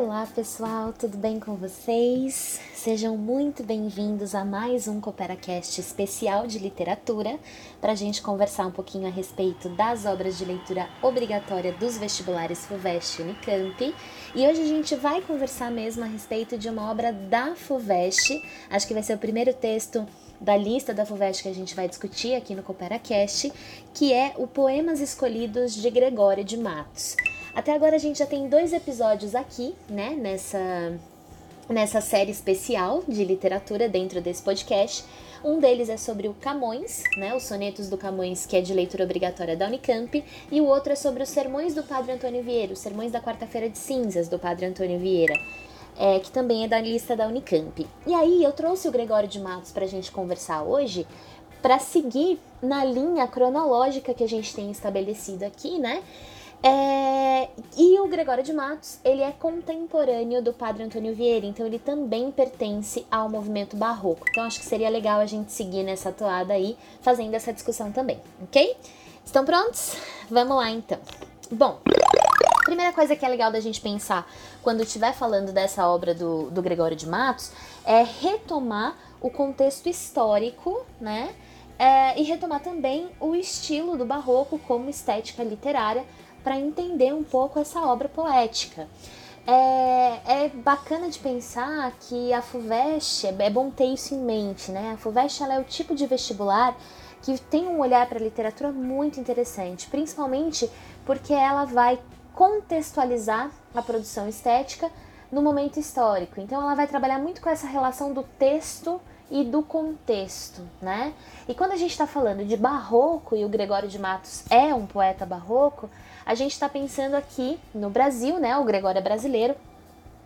Olá pessoal, tudo bem com vocês? Sejam muito bem-vindos a mais um CooperaCast especial de literatura para a gente conversar um pouquinho a respeito das obras de leitura obrigatória dos vestibulares FUVEST e Unicamp. E hoje a gente vai conversar mesmo a respeito de uma obra da FUVEST, acho que vai ser o primeiro texto da lista da FUVEST que a gente vai discutir aqui no CooperaCast, que é o Poemas Escolhidos de Gregório de Matos. Até agora a gente já tem dois episódios aqui, né, nessa, nessa série especial de literatura dentro desse podcast. Um deles é sobre o Camões, né, os sonetos do Camões, que é de leitura obrigatória da Unicamp, e o outro é sobre os sermões do Padre Antônio Vieira, os sermões da Quarta-feira de Cinzas do Padre Antônio Vieira. É, que também é da lista da Unicamp. E aí eu trouxe o Gregório de Matos para a gente conversar hoje, para seguir na linha cronológica que a gente tem estabelecido aqui, né? É, e o Gregório de Matos, ele é contemporâneo do Padre Antônio Vieira, então ele também pertence ao movimento barroco. Então acho que seria legal a gente seguir nessa toada aí, fazendo essa discussão também, ok? Estão prontos? Vamos lá então. Bom, primeira coisa que é legal da gente pensar quando estiver falando dessa obra do, do Gregório de Matos é retomar o contexto histórico, né? É, e retomar também o estilo do barroco como estética literária para entender um pouco essa obra poética. É, é, bacana de pensar que a FUVEST, é bom ter isso em mente, né? A FUVEST ela é o tipo de vestibular que tem um olhar para a literatura muito interessante, principalmente porque ela vai contextualizar a produção estética no momento histórico. Então ela vai trabalhar muito com essa relação do texto e do contexto, né? E quando a gente está falando de barroco e o Gregório de Matos é um poeta barroco, a gente está pensando aqui no Brasil, né? O Gregório é brasileiro,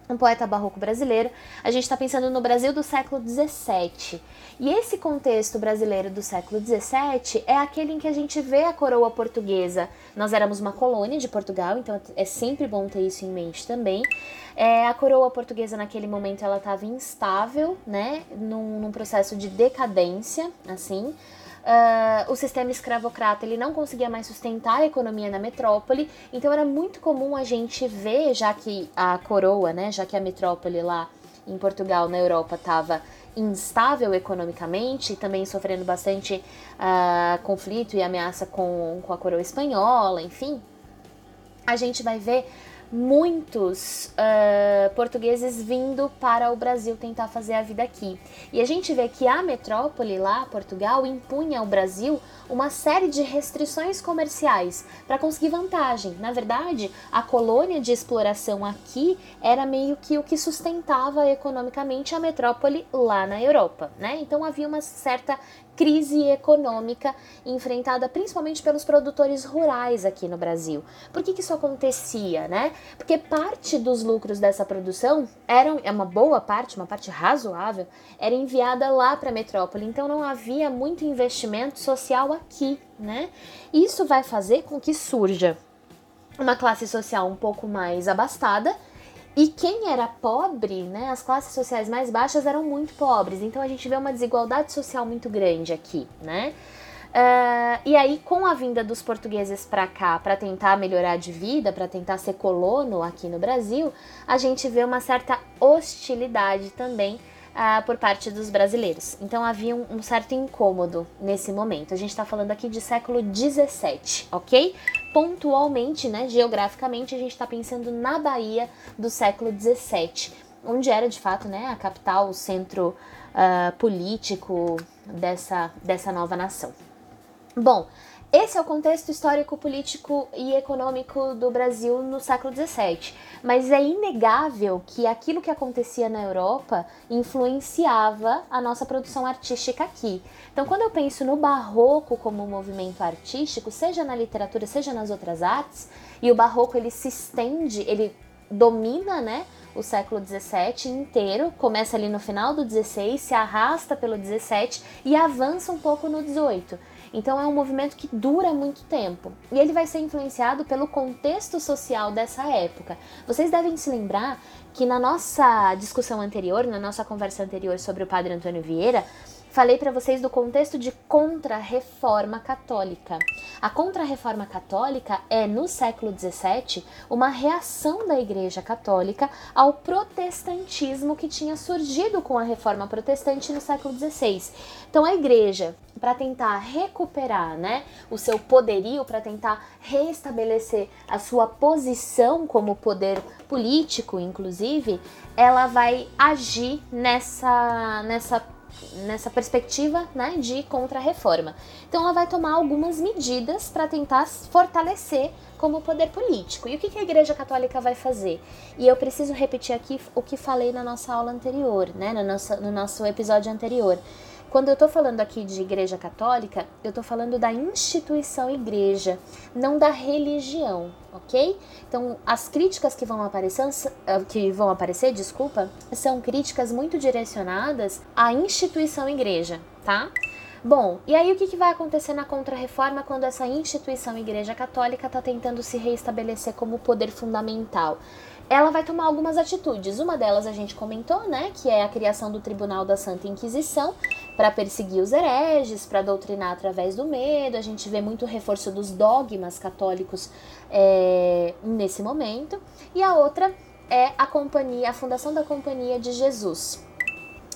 um poeta barroco brasileiro. A gente está pensando no Brasil do século XVII. E esse contexto brasileiro do século XVII é aquele em que a gente vê a coroa portuguesa. Nós éramos uma colônia de Portugal, então é sempre bom ter isso em mente também. É, a coroa portuguesa naquele momento ela estava instável, né, num, num processo de decadência, assim. Uh, o sistema escravocrata ele não conseguia mais sustentar a economia na metrópole, então era muito comum a gente ver, já que a coroa, né, já que a metrópole lá em Portugal, na Europa, estava instável economicamente, também sofrendo bastante uh, conflito e ameaça com, com a coroa espanhola, enfim, a gente vai ver muitos uh, portugueses vindo para o Brasil tentar fazer a vida aqui. E a gente vê que a metrópole lá, Portugal, impunha ao Brasil uma série de restrições comerciais para conseguir vantagem. Na verdade, a colônia de exploração aqui era meio que o que sustentava economicamente a metrópole lá na Europa, né? Então havia uma certa crise econômica enfrentada principalmente pelos produtores rurais aqui no Brasil. Por que, que isso acontecia, né? Porque parte dos lucros dessa produção eram, é uma boa parte, uma parte razoável, era enviada lá para a metrópole. Então não havia muito investimento social aqui, né? Isso vai fazer com que surja uma classe social um pouco mais abastada e quem era pobre, né, as classes sociais mais baixas eram muito pobres, então a gente vê uma desigualdade social muito grande aqui, né? Uh, e aí, com a vinda dos portugueses para cá, para tentar melhorar de vida, para tentar ser colono aqui no Brasil, a gente vê uma certa hostilidade também uh, por parte dos brasileiros. Então havia um, um certo incômodo nesse momento. A gente está falando aqui de século 17, ok? Pontualmente, né, geograficamente, a gente está pensando na Bahia do século 17, onde era de fato né, a capital, o centro uh, político dessa, dessa nova nação. Bom, esse é o contexto histórico, político e econômico do Brasil no século XVII. Mas é inegável que aquilo que acontecia na Europa influenciava a nossa produção artística aqui. Então, quando eu penso no barroco como movimento artístico, seja na literatura, seja nas outras artes, e o barroco ele se estende, ele domina, né? o século 17 inteiro, começa ali no final do 16, se arrasta pelo 17 e avança um pouco no 18. Então é um movimento que dura muito tempo e ele vai ser influenciado pelo contexto social dessa época. Vocês devem se lembrar que na nossa discussão anterior, na nossa conversa anterior sobre o Padre Antônio Vieira, falei para vocês do contexto de contra-reforma católica. A contra-reforma católica é, no século XVII, uma reação da Igreja Católica ao protestantismo que tinha surgido com a reforma protestante no século XVI. Então, a Igreja, para tentar recuperar né, o seu poderio, para tentar reestabelecer a sua posição como poder político, inclusive, ela vai agir nessa, nessa nessa perspectiva né, de contra-reforma. Então, ela vai tomar algumas medidas para tentar fortalecer como poder político. E o que, que a Igreja Católica vai fazer? E eu preciso repetir aqui o que falei na nossa aula anterior, né, no, nosso, no nosso episódio anterior. Quando eu estou falando aqui de igreja católica, eu estou falando da instituição igreja, não da religião, ok? Então, as críticas que vão aparecer, ah, que vão aparecer, desculpa, são críticas muito direcionadas à instituição igreja, tá? Bom, e aí o que, que vai acontecer na Contra-Reforma quando essa instituição Igreja Católica está tentando se reestabelecer como poder fundamental? ela vai tomar algumas atitudes. Uma delas a gente comentou, né, que é a criação do Tribunal da Santa Inquisição para perseguir os hereges, para doutrinar através do medo. A gente vê muito reforço dos dogmas católicos é, nesse momento. E a outra é a companhia, a fundação da Companhia de Jesus,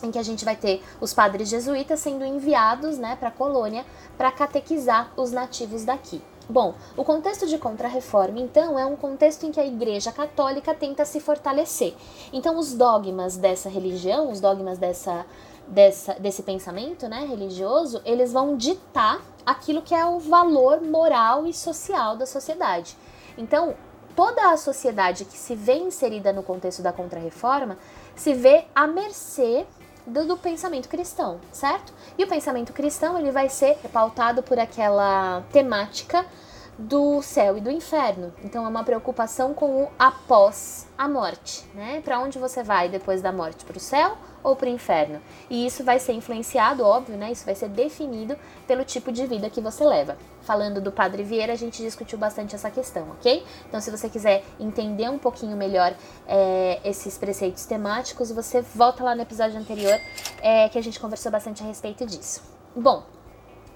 em que a gente vai ter os padres jesuítas sendo enviados, né, para a colônia para catequizar os nativos daqui. Bom, o contexto de contra-reforma, então, é um contexto em que a Igreja Católica tenta se fortalecer. Então, os dogmas dessa religião, os dogmas dessa, dessa, desse pensamento né, religioso, eles vão ditar aquilo que é o valor moral e social da sociedade. Então, toda a sociedade que se vê inserida no contexto da contra-reforma se vê à mercê do, do, pensamento cristão, certo? E o pensamento cristão ele vai ser pautado por aquela temática do céu e do inferno. Então é uma preocupação com o após a morte, né? Para onde você vai depois da morte? Para o céu ou para o inferno? E isso vai ser influenciado, óbvio, né? Isso vai ser definido pelo tipo de vida que você leva. Falando do Padre Vieira, a gente discutiu bastante essa questão, ok? Então, se você quiser entender um pouquinho melhor é, esses preceitos temáticos, você volta lá no episódio anterior é, que a gente conversou bastante a respeito disso. Bom,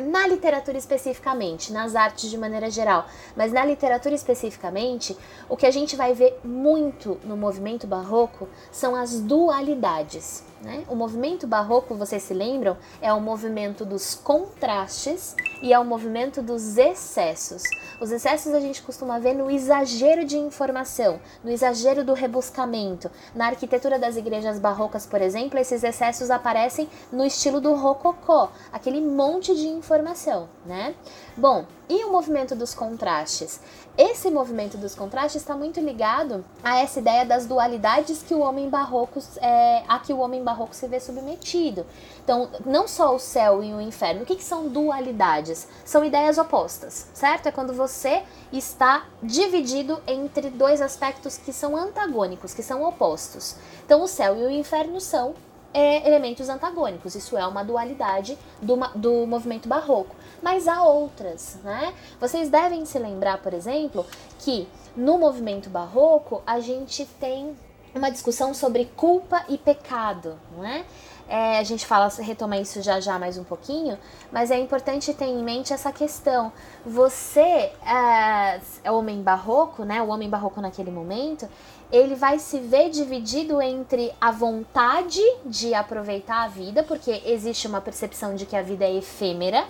na literatura especificamente, nas artes de maneira geral, mas na literatura especificamente, o que a gente vai ver muito no movimento barroco são as dualidades. Né? O movimento barroco, vocês se lembram, é o movimento dos contrastes e é o movimento dos excessos. Os excessos a gente costuma ver no exagero de informação, no exagero do rebuscamento. Na arquitetura das igrejas barrocas, por exemplo, esses excessos aparecem no estilo do rococó, aquele monte de informação, né? Bom, e o movimento dos contrastes? Esse movimento dos contrastes está muito ligado a essa ideia das dualidades que o homem barroco é, a que o homem barroco se vê submetido. Então, não só o céu e o inferno. O que, que são dualidades? São ideias opostas, certo? É quando você está dividido entre dois aspectos que são antagônicos, que são opostos. Então, o céu e o inferno são é, elementos antagônicos. Isso é uma dualidade do, do movimento barroco. Mas há outras, né? Vocês devem se lembrar, por exemplo, que no movimento barroco a gente tem uma discussão sobre culpa e pecado, não é? É, a gente fala, retoma isso já já mais um pouquinho, mas é importante ter em mente essa questão. Você é, é homem barroco, né? O homem barroco naquele momento, ele vai se ver dividido entre a vontade de aproveitar a vida, porque existe uma percepção de que a vida é efêmera,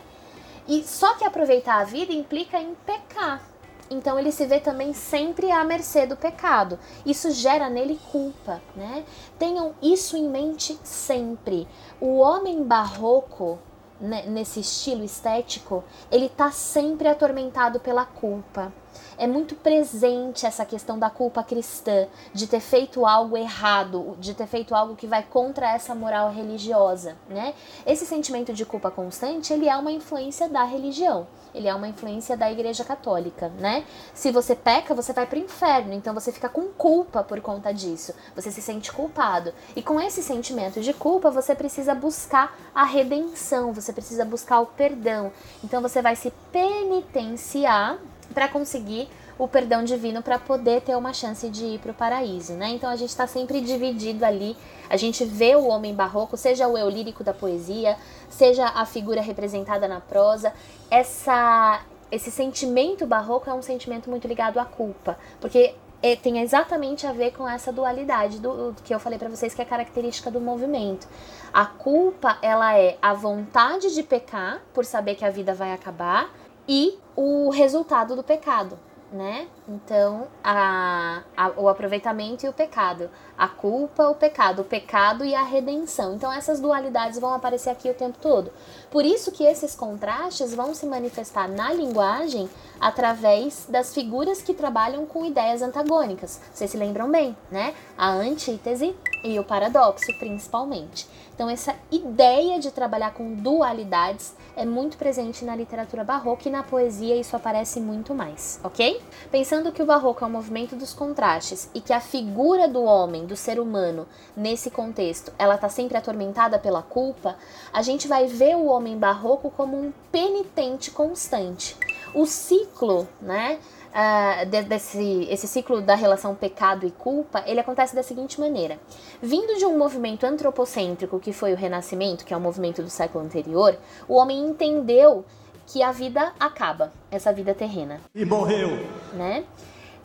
e só que aproveitar a vida implica em pecar. Então ele se vê também sempre à mercê do pecado. Isso gera nele culpa, né? Tenham isso em mente sempre. O homem barroco, né, nesse estilo estético, ele tá sempre atormentado pela culpa é muito presente essa questão da culpa cristã, de ter feito algo errado, de ter feito algo que vai contra essa moral religiosa, né? Esse sentimento de culpa constante, ele é uma influência da religião. Ele é uma influência da Igreja Católica, né? Se você peca, você vai para o inferno, então você fica com culpa por conta disso. Você se sente culpado. E com esse sentimento de culpa, você precisa buscar a redenção, você precisa buscar o perdão. Então você vai se penitenciar para conseguir o perdão divino para poder ter uma chance de ir para o paraíso, né? Então a gente está sempre dividido ali. A gente vê o homem barroco, seja o eu lírico da poesia, seja a figura representada na prosa. Essa, esse sentimento barroco é um sentimento muito ligado à culpa, porque é, tem exatamente a ver com essa dualidade do, do que eu falei para vocês que é característica do movimento. A culpa, ela é a vontade de pecar por saber que a vida vai acabar e o resultado do pecado, né? Então, a, a, o aproveitamento e o pecado, a culpa, o pecado, o pecado e a redenção. Então, essas dualidades vão aparecer aqui o tempo todo. Por isso que esses contrastes vão se manifestar na linguagem através das figuras que trabalham com ideias antagônicas. Vocês se lembram bem, né? A antítese e o paradoxo, principalmente. Então, essa ideia de trabalhar com dualidades é muito presente na literatura barroca e na poesia isso aparece muito mais, ok? Pensando que o barroco é um movimento dos contrastes e que a figura do homem, do ser humano, nesse contexto, ela está sempre atormentada pela culpa, a gente vai ver o homem barroco como um penitente constante. O ciclo, né? Uh, desse esse ciclo da relação pecado e culpa, ele acontece da seguinte maneira: vindo de um movimento antropocêntrico que foi o Renascimento, que é o movimento do século anterior, o homem entendeu que a vida acaba, essa vida terrena. E morreu. Né?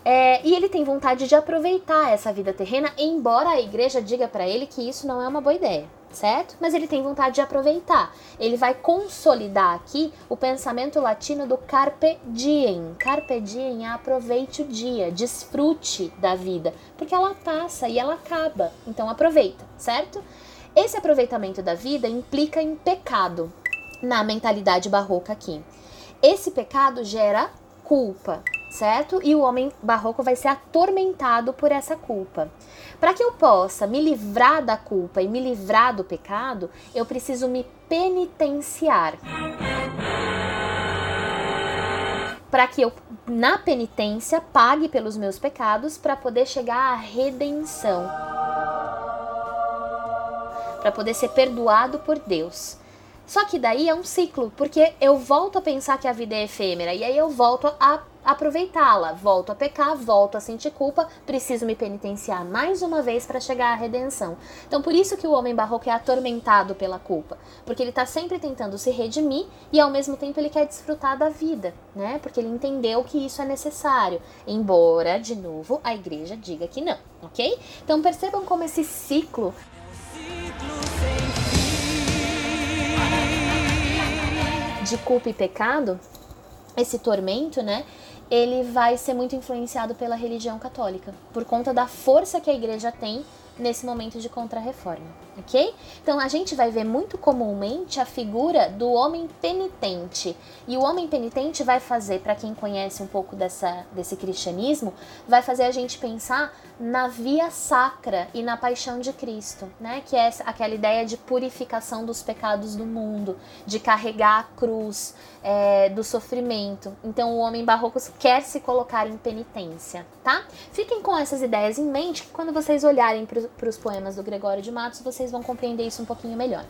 É, e ele tem vontade de aproveitar essa vida terrena, embora a igreja diga para ele que isso não é uma boa ideia certo? Mas ele tem vontade de aproveitar. Ele vai consolidar aqui o pensamento latino do carpe diem. Carpe diem é aproveite o dia, desfrute da vida, porque ela passa e ela acaba. Então aproveita, certo? Esse aproveitamento da vida implica em pecado na mentalidade barroca aqui. Esse pecado gera culpa, certo? E o homem barroco vai ser atormentado por essa culpa. Para que eu possa me livrar da culpa e me livrar do pecado, eu preciso me penitenciar. Para que eu, na penitência, pague pelos meus pecados para poder chegar à redenção. Para poder ser perdoado por Deus. Só que daí é um ciclo, porque eu volto a pensar que a vida é efêmera e aí eu volto a aproveitá-la. Volto a pecar, volto a sentir culpa, preciso me penitenciar mais uma vez para chegar à redenção. Então, por isso que o homem barroco é atormentado pela culpa, porque ele está sempre tentando se redimir e ao mesmo tempo ele quer desfrutar da vida, né? Porque ele entendeu que isso é necessário, embora, de novo, a igreja diga que não, ok? Então, percebam como esse ciclo de culpa e pecado, esse tormento, né? Ele vai ser muito influenciado pela religião católica, por conta da força que a igreja tem nesse momento de contrarreforma, ok? Então a gente vai ver muito comumente a figura do homem penitente. E o homem penitente vai fazer, para quem conhece um pouco dessa, desse cristianismo, vai fazer a gente pensar na via sacra e na paixão de Cristo, né? Que é aquela ideia de purificação dos pecados do mundo, de carregar a cruz, é, do sofrimento. Então o homem barroco quer se colocar em penitência, tá? Fiquem com essas ideias em mente que quando vocês olharem para os poemas do Gregório de Matos, vocês vão compreender isso um pouquinho melhor.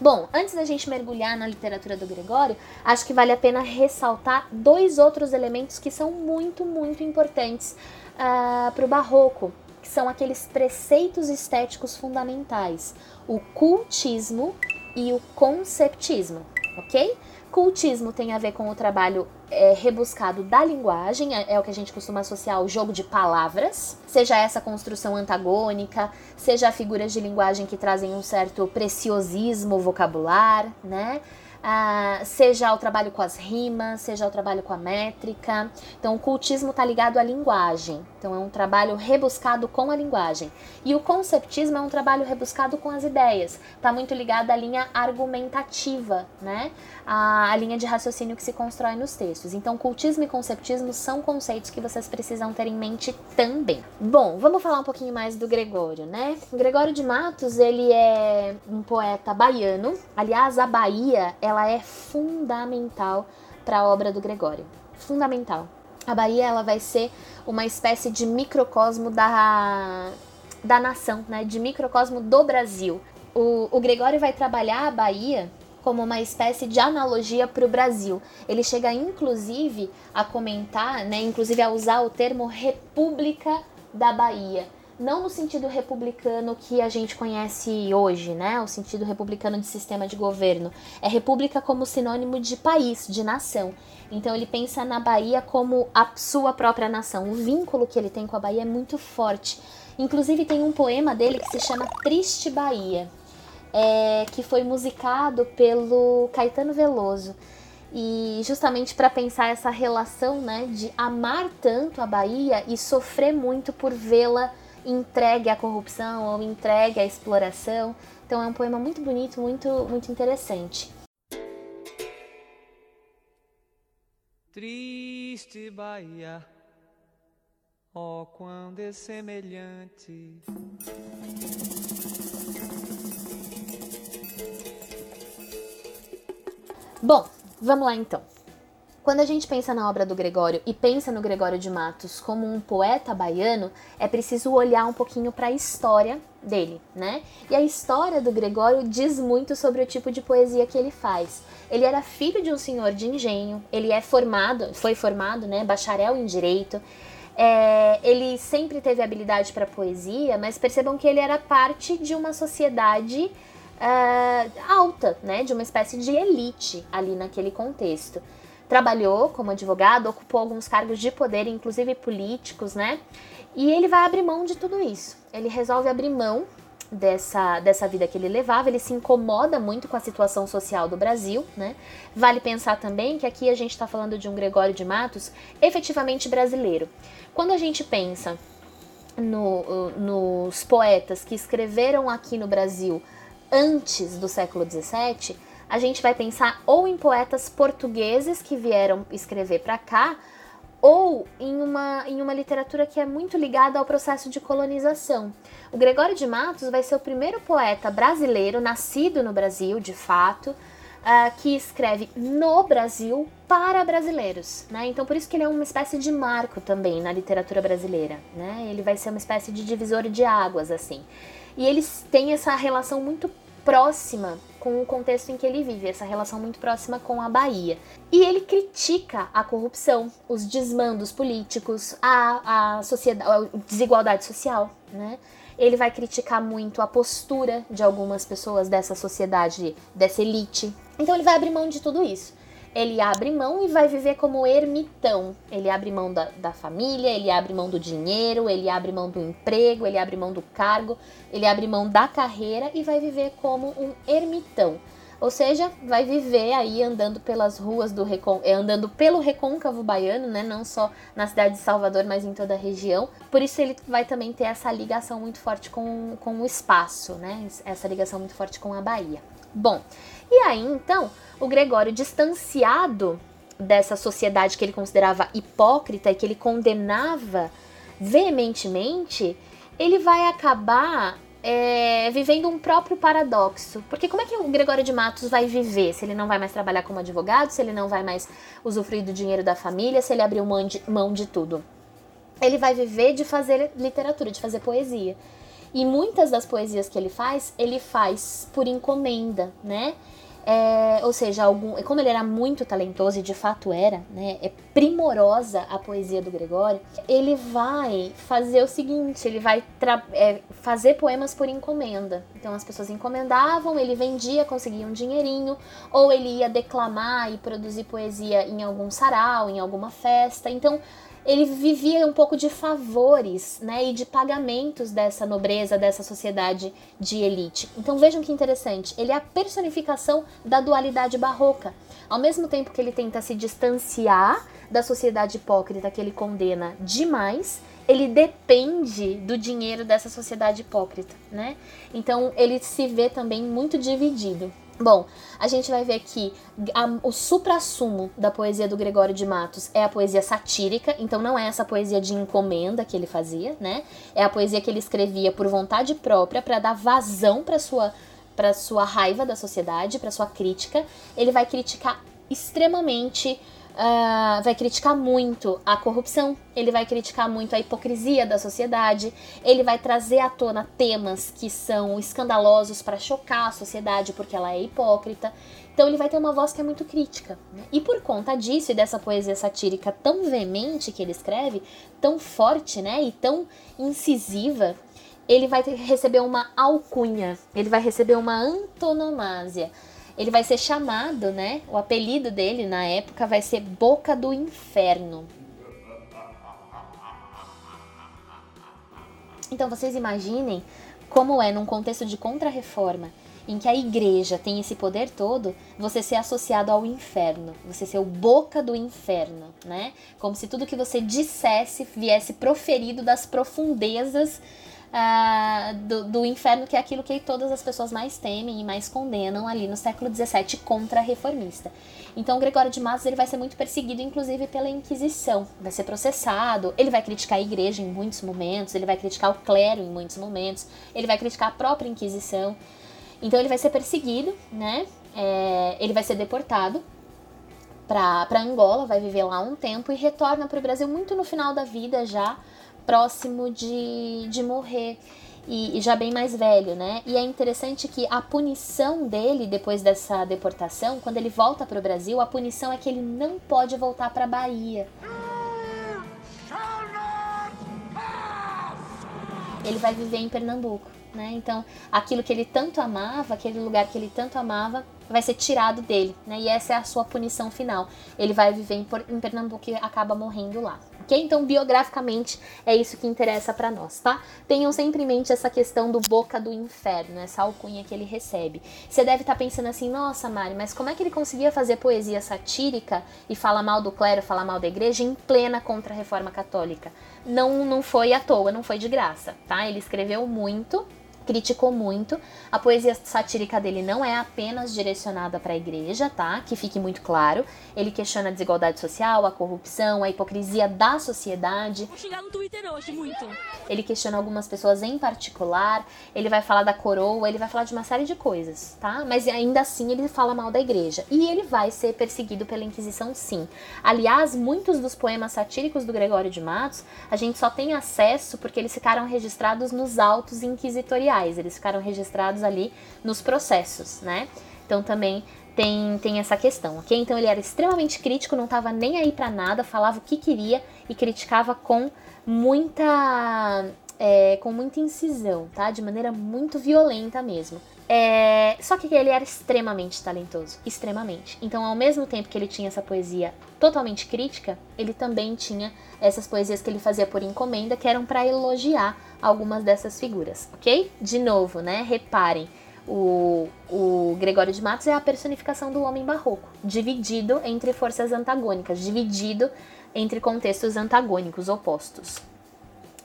Bom, antes da gente mergulhar na literatura do Gregório, acho que vale a pena ressaltar dois outros elementos que são muito, muito importantes uh, ah, para o barroco, que são aqueles preceitos estéticos fundamentais: o cultismo e o conceptismo, ok? Cultismo tem a ver com o trabalho é, rebuscado da linguagem, é, é, o que a gente costuma associar ao jogo de palavras, seja essa construção antagônica, seja figuras de linguagem que trazem um certo preciosismo vocabular, né? ah, seja o trabalho com as rimas, seja o trabalho com a métrica. Então, o cultismo está ligado à linguagem. Então, é um trabalho rebuscado com a linguagem. E o conceptismo é um trabalho rebuscado com as ideias. Está muito ligado à linha argumentativa, né? A, a linha de raciocínio que se constrói nos textos. Então, cultismo e conceptismo são conceitos que vocês precisam ter em mente também. Bom, vamos falar um pouquinho mais do Gregório, né? O Gregório de Matos, ele é um poeta baiano. Aliás, a Bahia ela é fundamental para a obra do Gregório. Fundamental. A Bahia ela vai ser uma espécie de microcosmo da, da nação, né? de microcosmo do Brasil. O, o Gregório vai trabalhar a Bahia como uma espécie de analogia para o Brasil. Ele chega inclusive a comentar, né, inclusive a usar o termo República da Bahia. Não no sentido republicano que a gente conhece hoje, né? O sentido republicano de sistema de governo. É república como sinônimo de país, de nação. Então ele pensa na Bahia como a sua própria nação. O vínculo que ele tem com a Bahia é muito forte. Inclusive tem um poema dele que se chama Triste Bahia, é, que foi musicado pelo Caetano Veloso. E justamente para pensar essa relação né, de amar tanto a Bahia e sofrer muito por vê-la entregue à corrupção ou entregue à exploração. Então é um poema muito bonito, muito, muito interessante. Triste Bahia, ó oh, quando é semelhante. Bom, vamos lá então. Quando a gente pensa na obra do Gregório e pensa no Gregório de Matos como um poeta baiano, é preciso olhar um pouquinho para a história dele, né? E a história do Gregório diz muito sobre o tipo de poesia que ele faz. Ele era filho de um senhor de engenho, ele é formado, foi formado, né, bacharel em direito. É, ele sempre teve habilidade para poesia, mas percebam que ele era parte de uma sociedade uh, alta, né, de uma espécie de elite ali naquele contexto. Trabalhou como advogado, ocupou alguns cargos de poder, inclusive políticos, né? E ele vai abrir mão de tudo isso. Ele resolve abrir mão dessa, dessa vida que ele levava, ele se incomoda muito com a situação social do Brasil, né? Vale pensar também que aqui a gente está falando de um Gregório de Matos efetivamente brasileiro. Quando a gente pensa no, nos poetas que escreveram aqui no Brasil antes do século XVII, a gente vai pensar ou em poetas portugueses que vieram escrever para cá, ou em uma, em uma literatura que é muito ligada ao processo de colonização. O Gregório de Matos vai ser o primeiro poeta brasileiro, nascido no Brasil, de fato, uh, que escreve no Brasil para brasileiros. Né? Então, por isso que ele é uma espécie de marco também na literatura brasileira. Né? Ele vai ser uma espécie de divisor de águas, assim. E eles têm essa relação muito próxima com o contexto em que ele vive, essa relação muito próxima com a Bahia. E ele critica a corrupção, os desmandos políticos, a, a, sociedade, a desigualdade social, né? Ele vai criticar muito a postura de algumas pessoas dessa sociedade, dessa elite. Então ele vai abrir mão de tudo isso ele abre mão e vai viver como ermitão. Ele abre mão da, da família, ele abre mão do dinheiro, ele abre mão do emprego, ele abre mão do cargo, ele abre mão da carreira e vai viver como um ermitão. Ou seja, vai viver aí andando pelas ruas do Recon... É, andando pelo recôncavo baiano, né? Não só na cidade de Salvador, mas em toda a região. Por isso ele vai também ter essa ligação muito forte com, com o espaço, né? Essa ligação muito forte com a Bahia. Bom, e aí então o Gregório, distanciado dessa sociedade que ele considerava hipócrita e que ele condenava veementemente, ele vai acabar é, vivendo um próprio paradoxo. Porque como é que o Gregório de Matos vai viver se ele não vai mais trabalhar como advogado, se ele não vai mais usufruir do dinheiro da família, se ele abriu mão de, mão de tudo? Ele vai viver de fazer literatura, de fazer poesia. E muitas das poesias que ele faz, ele faz por encomenda, né? É, ou seja, algum, como ele era muito talentoso e de fato era, né, é primorosa a poesia do Gregório, ele vai fazer o seguinte: ele vai é, fazer poemas por encomenda. Então as pessoas encomendavam, ele vendia, conseguia um dinheirinho, ou ele ia declamar e produzir poesia em algum sarau, em alguma festa. Então ele vivia um pouco de favores, né, e de pagamentos dessa nobreza, dessa sociedade de elite. Então vejam que interessante, ele é a personificação da dualidade barroca. Ao mesmo tempo que ele tenta se distanciar da sociedade hipócrita que ele condena demais, ele depende do dinheiro dessa sociedade hipócrita, né? Então ele se vê também muito dividido. Bom, a gente vai ver que a, o supra-sumo da poesia do Gregório de Matos é a poesia satírica, então não é essa poesia de encomenda que ele fazia, né? É a poesia que ele escrevia por vontade própria para dar vazão para sua para sua raiva da sociedade, para sua crítica. Ele vai criticar extremamente uh, vai criticar muito a corrupção, ele vai criticar muito a hipocrisia da sociedade, ele vai trazer à tona temas que são escandalosos para chocar a sociedade porque ela é hipócrita. Então ele vai ter uma voz que é muito crítica. Né? E por conta disso e dessa poesia satírica tão veemente que ele escreve, tão forte, né, e tão incisiva, ele vai receber uma alcunha, ele vai receber uma antonomásia ele vai ser chamado, né? O apelido dele na época vai ser Boca do Inferno. Então vocês imaginem como é num contexto de contra-reforma, em que a igreja tem esse poder todo, você ser associado ao inferno, você ser o boca do inferno, né? Como se tudo que você dissesse viesse proferido das profundezas uh, do, do, inferno, que é aquilo que todas as pessoas mais temem e mais condenam ali no século XVII contra a reformista. Então, o Gregório de Matos ele vai ser muito perseguido, inclusive pela Inquisição, vai ser processado, ele vai criticar a igreja em muitos momentos, ele vai criticar o clero em muitos momentos, ele vai criticar a própria Inquisição. Então, ele vai ser perseguido, né? É, ele vai ser deportado para Angola, vai viver lá um tempo e retorna para o Brasil muito no final da vida já próximo de, de morrer. E, e, já bem mais velho, né? E é interessante que a punição dele depois dessa deportação, quando ele volta para o Brasil, a punição é que ele não pode voltar para a Bahia. Ele vai viver em Pernambuco, né? Então, aquilo que ele tanto amava, aquele lugar que ele tanto amava, vai ser tirado dele, né? E essa é a sua punição final. Ele vai viver em, em Pernambuco e acaba morrendo lá ok? Então, biograficamente, é isso que interessa para nós, tá? Tenham sempre em mente essa questão do boca do inferno, essa alcunha que ele recebe. Você deve estar tá pensando assim, nossa, Mari, mas como é que ele conseguia fazer poesia satírica e falar mal do clero, falar mal da igreja em plena contra-reforma católica? Não, não foi à toa, não foi de graça, tá? Ele escreveu muito criticou muito. A poesia satírica dele não é apenas direcionada para a igreja, tá? Que fique muito claro. Ele questiona a desigualdade social, a corrupção, a hipocrisia da sociedade. Vou chegar no Twitter hoje muito. Ele questiona algumas pessoas em particular. Ele vai falar da coroa, ele vai falar de uma série de coisas, tá? Mas ainda assim ele fala mal da igreja. E ele vai ser perseguido pela Inquisição, sim. Aliás, muitos dos poemas satíricos do Gregório de Matos, a gente só tem acesso porque eles ficaram registrados nos autos inquisitoriais eles ficaram registrados ali nos processos, né? Então também tem, tem essa questão, ok? Então ele era extremamente crítico, não estava nem aí para nada, falava o que queria e criticava com muita é, com muita incisão, tá? De maneira muito violenta mesmo. É, só que ele era extremamente talentoso, extremamente. Então, ao mesmo tempo que ele tinha essa poesia totalmente crítica, ele também tinha essas poesias que ele fazia por encomenda, que eram para elogiar algumas dessas figuras, ok? De novo, né? Reparem, o, o Gregório de Matos é a personificação do homem barroco, dividido entre forças antagônicas, dividido entre contextos antagônicos, opostos.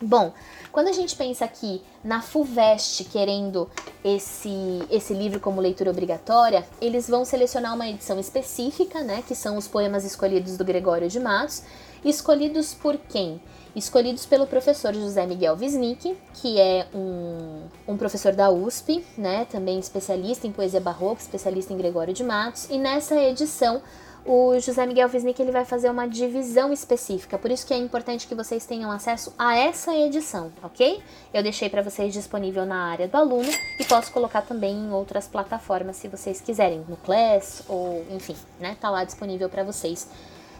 Bom, quando a gente pensa aqui na FUVEST querendo esse, esse livro como leitura obrigatória, eles vão selecionar uma edição específica, né, que são os poemas escolhidos do Gregório de Matos, escolhidos por quem? Escolhidos pelo professor José Miguel Wisnik, que é um, um professor da USP, né, também especialista em poesia barroca, especialista em Gregório de Matos, e nessa edição o José Miguel Wisnik ele vai fazer uma divisão específica, por isso que é importante que vocês tenham acesso a essa edição, ok? Eu deixei para vocês disponível na área do aluno e posso colocar também em outras plataformas se vocês quiserem, no Class ou enfim, né? Tá lá disponível para vocês.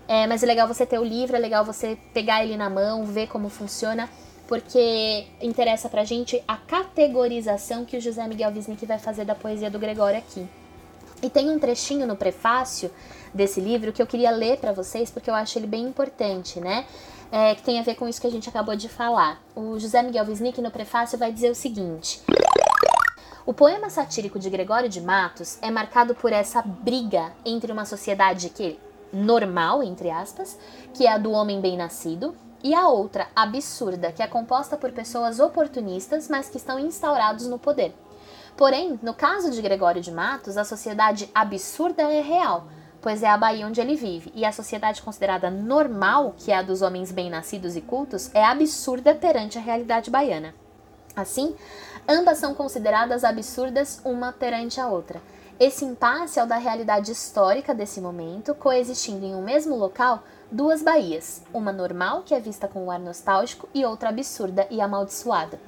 É, mas é legal você ter o livro, é legal você pegar ele na mão, ver como funciona, porque interessa pra gente a categorização que o José Miguel Wisnik vai fazer da poesia do Gregório aqui. E tem um trechinho no prefácio desse livro que eu queria ler para vocês porque eu acho ele bem importante, né? É, que tem a ver com isso que a gente acabou de falar. O José Miguel Wisnik no prefácio vai dizer o seguinte: o poema satírico de Gregório de Matos é marcado por essa briga entre uma sociedade que normal, entre aspas, que é a do homem bem-nascido, e a outra, absurda, que é composta por pessoas oportunistas, mas que estão instaurados no poder. Porém, no caso de Gregório de Matos, a sociedade absurda é real, pois é a Bahia onde ele vive, e a sociedade considerada normal, que é a dos homens bem-nascidos e cultos, é absurda perante a realidade baiana. Assim, ambas são consideradas absurdas uma perante a outra. Esse impasse é o da realidade histórica desse momento, coexistindo em um mesmo local duas baías, uma normal, que é vista com um ar nostálgico, e outra absurda e amaldiçoada.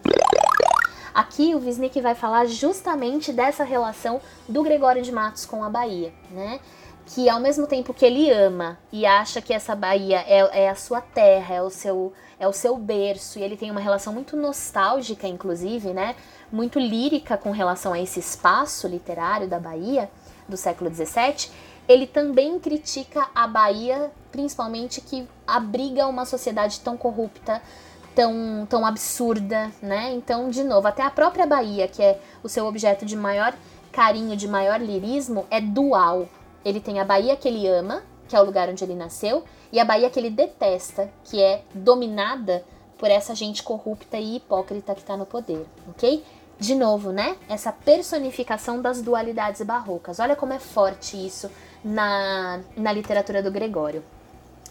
Aqui o Wisnik vai falar justamente dessa relação do Gregório de Matos com a Bahia, né? Que ao mesmo tempo que ele ama e acha que essa Bahia é, é a sua terra, é o seu é o seu berço, e ele tem uma relação muito nostálgica, inclusive, né? Muito lírica com relação a esse espaço literário da Bahia do século XVII. Ele também critica a Bahia, principalmente que abriga uma sociedade tão corrupta, tão, tão absurda, né? Então, de novo, até a própria Bahia, que é o seu objeto de maior carinho, de maior lirismo, é dual. Ele tem a Bahia que ele ama, que é o lugar onde ele nasceu, e a Bahia que ele detesta, que é dominada por essa gente corrupta e hipócrita que está no poder, ok? De novo, né? Essa personificação das dualidades barrocas. Olha como é forte isso na, na literatura do Gregório.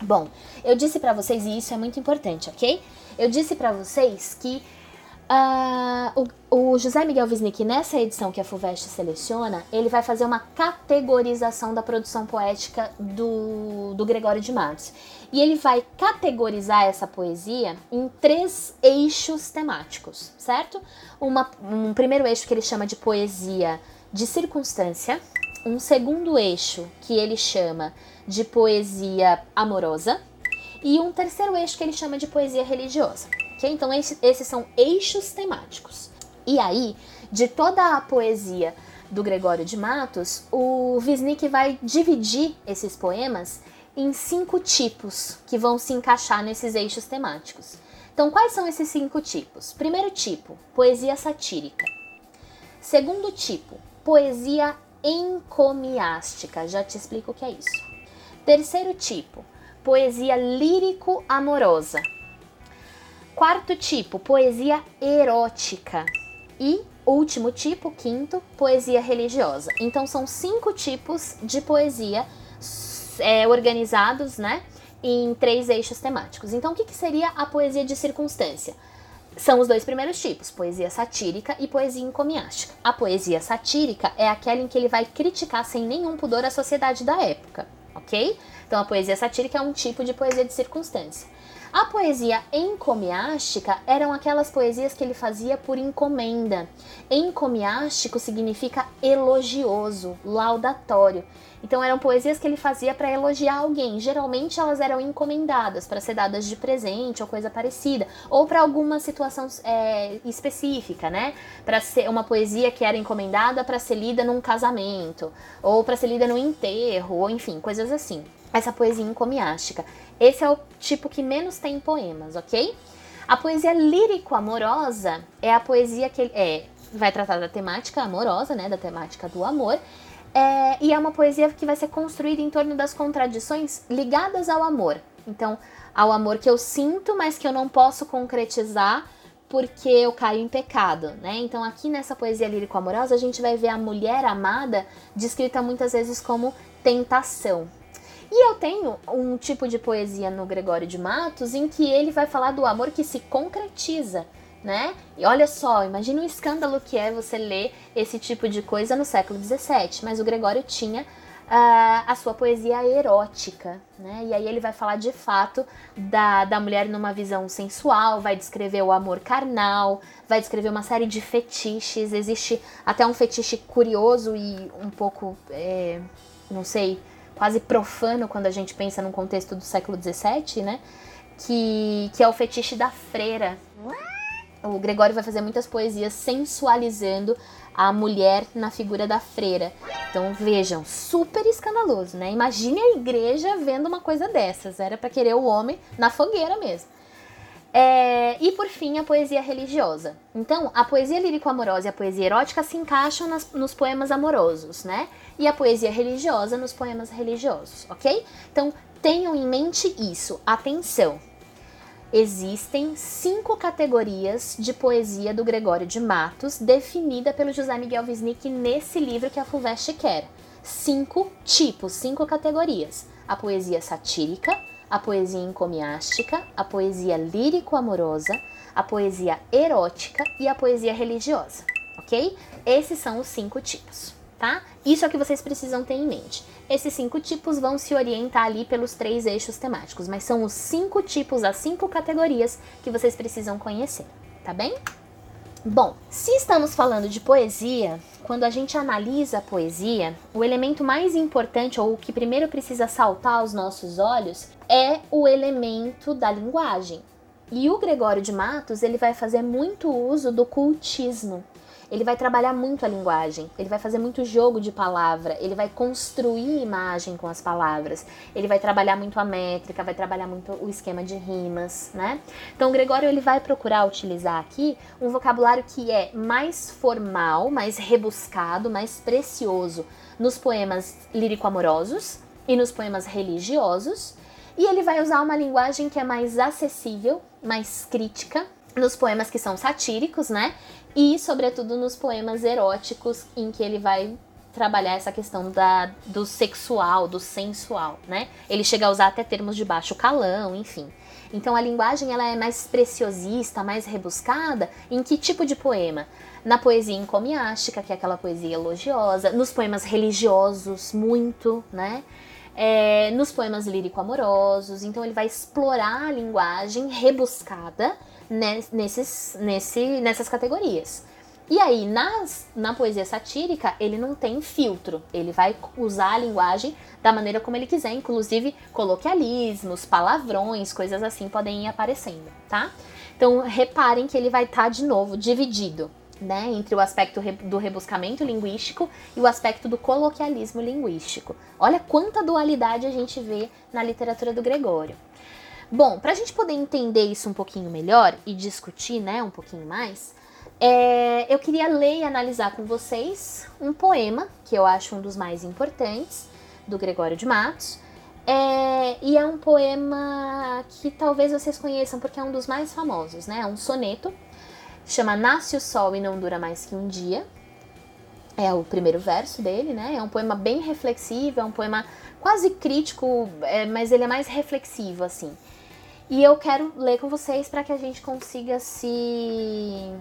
Bom, eu disse para vocês, e isso é muito importante, ok? Eu disse para vocês que uh, o, o, José Miguel Wisnik, nessa edição que a FUVEST seleciona, ele vai fazer uma categorização da produção poética do, do Gregório de Matos. E ele vai categorizar essa poesia em três eixos temáticos, certo? Uma, um primeiro eixo que ele chama de poesia de circunstância, um segundo eixo que ele chama de poesia amorosa, e um terceiro eixo que ele chama de poesia religiosa. Okay? Então, esse, esses são eixos temáticos. E aí, de toda a poesia do Gregório de Matos, o Wisnik vai dividir esses poemas em cinco tipos que vão se encaixar nesses eixos temáticos. Então, quais são esses cinco tipos? Primeiro tipo, poesia satírica. Segundo tipo, poesia encomiástica. Já te explico o que é isso. Terceiro tipo, poesia lírico-amorosa. Quarto tipo, poesia erótica. E último tipo, quinto, poesia religiosa. Então são cinco tipos de poesia é, organizados, né, em três eixos temáticos. Então o que, que seria a poesia de circunstância? São os dois primeiros tipos, poesia satírica e poesia encomiástica. A poesia satírica é aquela em que ele vai criticar sem nenhum pudor a sociedade da época, ok? Então, a poesia satírica é um tipo de poesia de circunstância. A poesia encomiástica eram aquelas poesias que ele fazia por encomenda. Encomiástico significa elogioso, laudatório. Então eram poesias que ele fazia para elogiar alguém. Geralmente elas eram encomendadas para ser dadas de presente ou coisa parecida, ou para alguma situação é, específica, né? Para ser uma poesia que era encomendada para ser lida num casamento, ou para ser lida no enterro, ou enfim, coisas assim essa poesia encomiástica. Esse é o tipo que menos tem poemas, ok? A poesia lírico-amorosa é a poesia que é, vai tratar da temática amorosa, né, da temática do amor, é, e é uma poesia que vai ser construída em torno das contradições ligadas ao amor. Então, ao amor que eu sinto, mas que eu não posso concretizar porque eu caio em pecado, né? Então, aqui nessa poesia lírico-amorosa, a gente vai ver a mulher amada descrita muitas vezes como tentação, e eu tenho um tipo de poesia no Gregório de Matos em que ele vai falar do amor que se concretiza, né? E olha só, imagina o escândalo que é você ler esse tipo de coisa no século XVII, mas o Gregório tinha uh, a sua poesia erótica, né? E aí ele vai falar de fato da, da mulher numa visão sensual, vai descrever o amor carnal, vai descrever uma série de fetiches. Existe até um fetiche curioso e um pouco, é, não sei, quase profano quando a gente pensa num contexto do século XVII, né? Que, que é o fetiche da freira. O Gregório vai fazer muitas poesias sensualizando a mulher na figura da freira. Então vejam, super escandaloso, né? Imagine a igreja vendo uma coisa dessas. Era para querer o homem na fogueira mesmo. É, e por fim, a poesia religiosa. Então, a poesia lírico-amorosa e a poesia erótica se encaixam nas, nos poemas amorosos, né? E a poesia religiosa nos poemas religiosos, ok? Então, tenham em mente isso. Atenção! Existem cinco categorias de poesia do Gregório de Matos, definida pelo José Miguel Wisnik nesse livro que a FUVEST quer. Cinco tipos, cinco categorias. A poesia satírica, a poesia encomiástica, a poesia lírico-amorosa, a poesia erótica e a poesia religiosa, ok? Esses são os cinco tipos. Tá? Isso é o que vocês precisam ter em mente. Esses cinco tipos vão se orientar ali pelos três eixos temáticos, mas são os cinco tipos, as cinco categorias que vocês precisam conhecer, tá bem? Bom, se estamos falando de poesia, quando a gente analisa a poesia, o elemento mais importante, ou o que primeiro precisa saltar aos nossos olhos, é o elemento da linguagem. E o Gregório de Matos, ele vai fazer muito uso do cultismo ele vai trabalhar muito a linguagem, ele vai fazer muito jogo de palavra, ele vai construir imagem com as palavras, ele vai trabalhar muito a métrica, vai trabalhar muito o esquema de rimas, né? Então, o Gregório ele vai procurar utilizar aqui um vocabulário que é mais formal, mais rebuscado, mais precioso nos poemas lírico-amorosos e nos poemas religiosos, e ele vai usar uma linguagem que é mais acessível, mais crítica, nos poemas que são satíricos, né? E, sobretudo, nos poemas eróticos, em que ele vai trabalhar essa questão da, do sexual, do sensual, né? Ele chega a usar até termos de baixo calão, enfim. Então a linguagem ela é mais preciosista, mais rebuscada. Em que tipo de poema? Na poesia encomiástica, que é aquela poesia elogiosa, nos poemas religiosos, muito, né? É, nos poemas lírico-amorosos. Então ele vai explorar a linguagem rebuscada nesses, nesse, nessas categorias. E aí, nas, na poesia satírica, ele não tem filtro. Ele vai usar a linguagem da maneira como ele quiser, inclusive coloquialismos, palavrões, coisas assim podem ir aparecendo, tá? Então, reparem que ele vai estar tá, de novo dividido, né, entre o aspecto do rebuscamento linguístico e o aspecto do coloquialismo linguístico. Olha quanta dualidade a gente vê na literatura do Gregório. Bom, para a gente poder entender isso um pouquinho melhor e discutir, né, um pouquinho mais, é, eu queria ler e analisar com vocês um poema que eu acho um dos mais importantes do Gregório de Matos. É, e é um poema que talvez vocês conheçam porque é um dos mais famosos, né? É um soneto, chama Nasce o Sol e Não Dura Mais Que Um Dia. É o primeiro verso dele, né? É um poema bem reflexivo, é um poema quase crítico, é, mas ele é mais reflexivo, assim. E eu quero ler com vocês para que a gente consiga se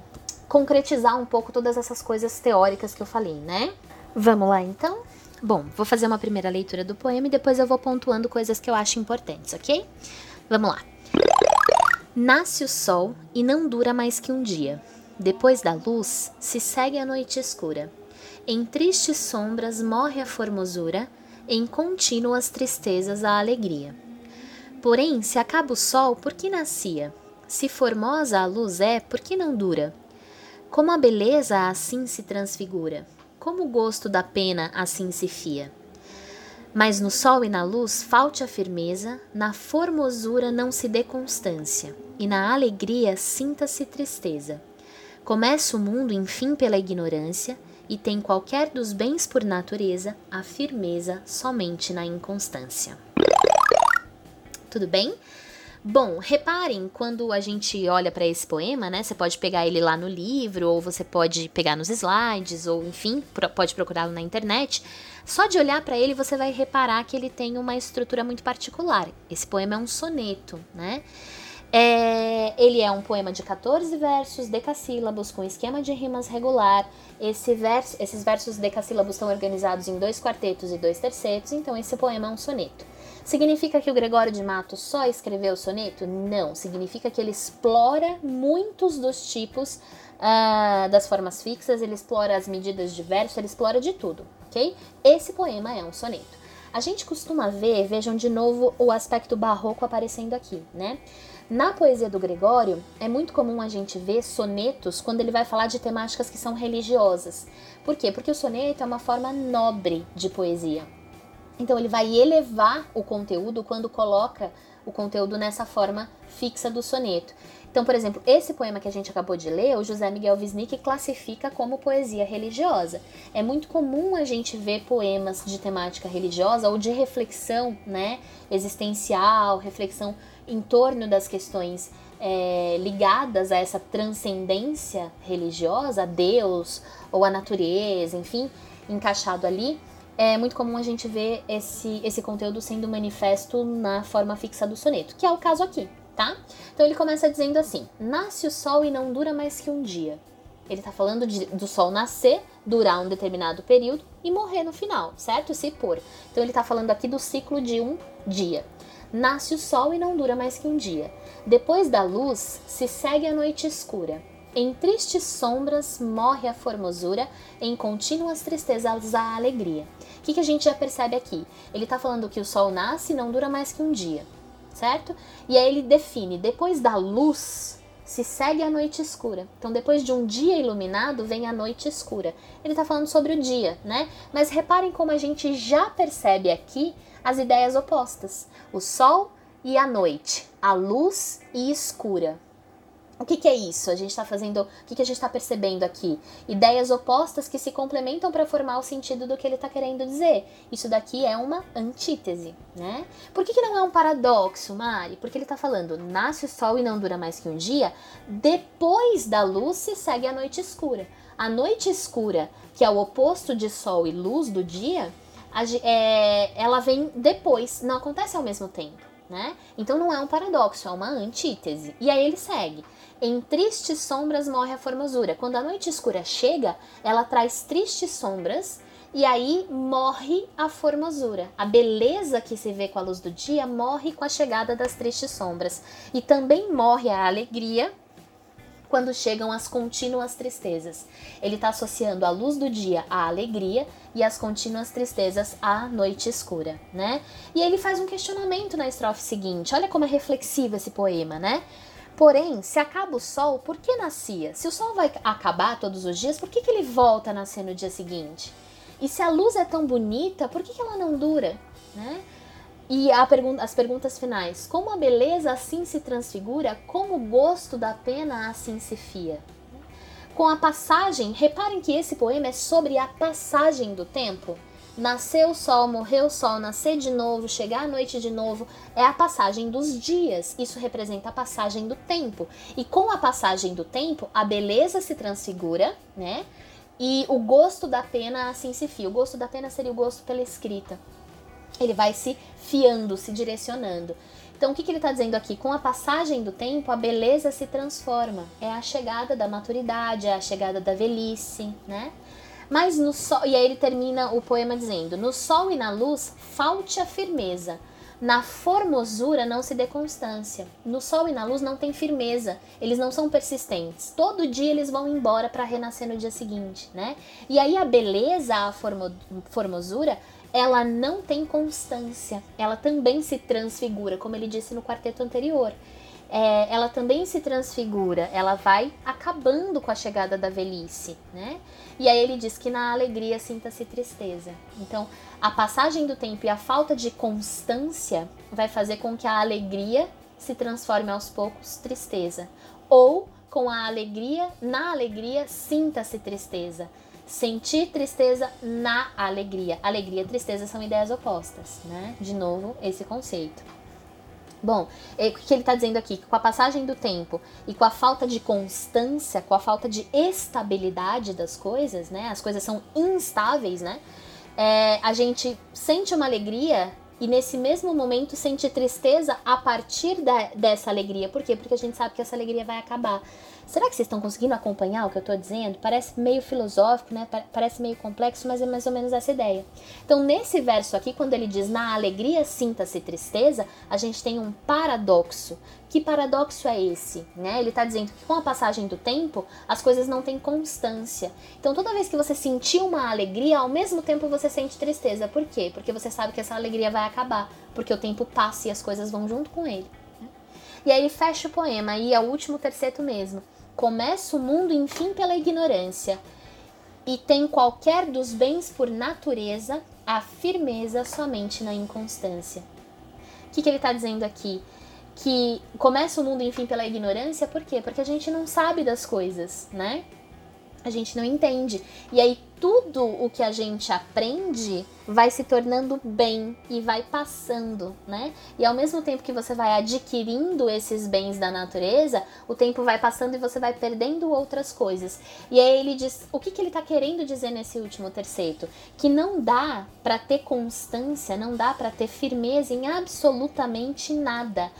concretizar um pouco todas essas coisas teóricas que eu falei, né? Vamos lá então? Bom, vou fazer uma primeira leitura do poema e depois eu vou pontuando coisas que eu acho importantes, ok? Vamos lá. Nasce o sol e não dura mais que um dia. Depois da luz se segue a noite escura. Em tristes sombras morre a formosura, em contínuas tristezas a alegria. Porém, se acaba o sol, por que nascia? Se formosa a luz é, por que não dura? Como a beleza assim se transfigura, como o gosto da pena assim se fia. Mas no sol e na luz falte a firmeza, na formosura não se dê constância, e na alegria sinta-se tristeza. Começa o mundo, enfim, pela ignorância, e tem qualquer dos bens por natureza a firmeza somente na inconstância tudo bem? Bom, reparem quando a gente olha para esse poema, né? Você pode pegar ele lá no livro, ou você pode pegar nos slides, ou enfim, pode procurá-lo na internet. Só de olhar para ele você vai reparar que ele tem uma estrutura muito particular. Esse poema é um soneto, né? É, ele é um poema de 14 versos decassílabos com esquema de rimas regular. Esse verso, esses versos decassílabos estão organizados em dois quartetos e dois tercetos, então esse poema é um soneto. Significa que o Gregório de Matos só escreveu soneto? Não. Significa que ele explora muitos dos tipos uh, das formas fixas, ele explora as medidas de verso, ele explora de tudo, ok? Esse poema é um soneto. A gente costuma ver, vejam de novo o aspecto barroco aparecendo aqui, né? Na poesia do Gregório, é muito comum a gente ver sonetos quando ele vai falar de temáticas que são religiosas. Por quê? Porque o soneto é uma forma nobre de poesia. Então ele vai elevar o conteúdo quando coloca o conteúdo nessa forma fixa do soneto. Então, por exemplo, esse poema que a gente acabou de ler, o José Miguel Wisnik classifica como poesia religiosa. É muito comum a gente ver poemas de temática religiosa ou de reflexão, né, existencial, reflexão em torno das questões é, ligadas a essa transcendência religiosa, a Deus ou a natureza, enfim, encaixado ali é muito comum a gente ver esse, esse conteúdo sendo manifesto na forma fixa do soneto, que é o caso aqui, tá? Então ele começa dizendo assim: Nasce o sol e não dura mais que um dia. Ele está falando de, do Sol nascer, durar um determinado período e morrer no final, certo? Se pôr. Então ele está falando aqui do ciclo de um dia. Nasce o Sol e não dura mais que um dia. Depois da luz, se segue a noite escura. Em tristes sombras morre a formosura, em contínuas tristezas a alegria. Que, que a gente já percebe aqui? Ele está falando que o Sol nasce e não dura mais que um dia, certo? E aí ele define, depois da luz, se segue a noite escura. Então, depois de um dia iluminado, vem a noite escura. Ele está falando sobre o dia, né? Mas reparem como a gente já percebe aqui as ideias opostas: o sol e a noite, a luz e escura. O que, que, é isso? A gente está fazendo. O que, que a gente está percebendo aqui? Ideias opostas que se complementam para formar o sentido do que ele está querendo dizer. Isso daqui é uma antítese, né? Por que, que não é um paradoxo, Mari? Porque ele está falando: nasce o sol e não dura mais que um dia, depois da luz se segue a noite escura. A noite escura, que é o oposto de sol e luz do dia, é, ela vem depois, não acontece ao mesmo tempo. Né? Então não é um paradoxo, é uma antítese. E aí ele segue. Em tristes sombras morre a formosura. Quando a noite escura chega, ela traz tristes sombras e aí morre a formosura. A beleza que se vê com a luz do dia morre com a chegada das tristes sombras. E também morre a alegria quando chegam as contínuas tristezas. Ele está associando a luz do dia à alegria e as contínuas tristezas à noite escura, né? E ele faz um questionamento na estrofe seguinte. Olha como é reflexivo esse poema, né? Porém, se acaba o sol, por que nascia? Se o sol vai acabar todos os dias, por que, que ele volta a nascer no dia seguinte? E se a luz é tão bonita, por que, que ela não dura? Né? E pergun as perguntas finais: como a beleza assim se transfigura, como o gosto da pena assim se fia? Com a passagem, reparem que esse poema é sobre a passagem do tempo. Nasceu o sol, morreu o sol, nascer de novo, chegar à noite de novo, é a passagem dos dias. Isso representa a passagem do tempo. E com a passagem do tempo, a beleza se transfigura, né? E o gosto da pena assim se fia. O gosto da pena seria o gosto pela escrita. Ele vai se fiando, se direcionando. Então, o que, que ele está dizendo aqui? Com a passagem do tempo, a beleza se transforma. É a chegada da maturidade, é a chegada da velhice, né? Mas no sol, e aí ele termina o poema dizendo: No sol e na luz falte a firmeza. Na formosura não se dê constância. No sol e na luz não tem firmeza. Eles não são persistentes. Todo dia eles vão embora para renascer no dia seguinte, né? E aí a beleza, a formo, formosura, ela não tem constância. Ela também se transfigura, como ele disse no quarteto anterior é, ela também se transfigura, ela vai acabando com a chegada da velhice, né? E aí ele diz que na alegria sinta-se tristeza. Então, a passagem do tempo e a falta de constância vai fazer com que a alegria se transforme aos poucos tristeza. Ou com a alegria, na alegria, sinta-se tristeza. Sentir tristeza na alegria. Alegria e tristeza são ideias opostas, né? De novo, esse conceito. Bom, é, o que ele está dizendo aqui? Com a passagem do tempo e com a falta de constância, com a falta de estabilidade das coisas, né? As coisas são instáveis, né? É, a gente sente uma alegria e nesse mesmo momento sente tristeza a partir da, dessa alegria. Por quê? Porque a gente sabe que essa alegria vai acabar. Será que vocês estão conseguindo acompanhar o que eu estou dizendo? Parece meio filosófico, né? Parece meio complexo, mas é mais ou menos essa ideia. Então, nesse verso aqui, quando ele diz na alegria sinta-se tristeza, a gente tem um paradoxo. Que paradoxo é esse? Né? Ele está dizendo que com a passagem do tempo, as coisas não têm constância. Então, toda vez que você sentir uma alegria, ao mesmo tempo você sente tristeza. Por quê? Porque você sabe que essa alegria vai acabar. Porque o tempo passa e as coisas vão junto com ele. Né? E aí fecha o poema, e é o último terceto mesmo. Começa o mundo, enfim, pela ignorância, e tem qualquer dos bens por natureza a firmeza somente na inconstância. O que, que ele está dizendo aqui? Que começa o mundo, enfim, pela ignorância, por quê? Porque a gente não sabe das coisas, né? A gente não entende. E aí tudo o que a gente aprende vai se tornando bem e vai passando, né? E ao mesmo tempo que você vai adquirindo esses bens da natureza, o tempo vai passando e você vai perdendo outras coisas. E aí ele diz, o que, que ele está querendo dizer nesse último terceiro? Que não dá para ter constância, não dá para ter firmeza em absolutamente nada.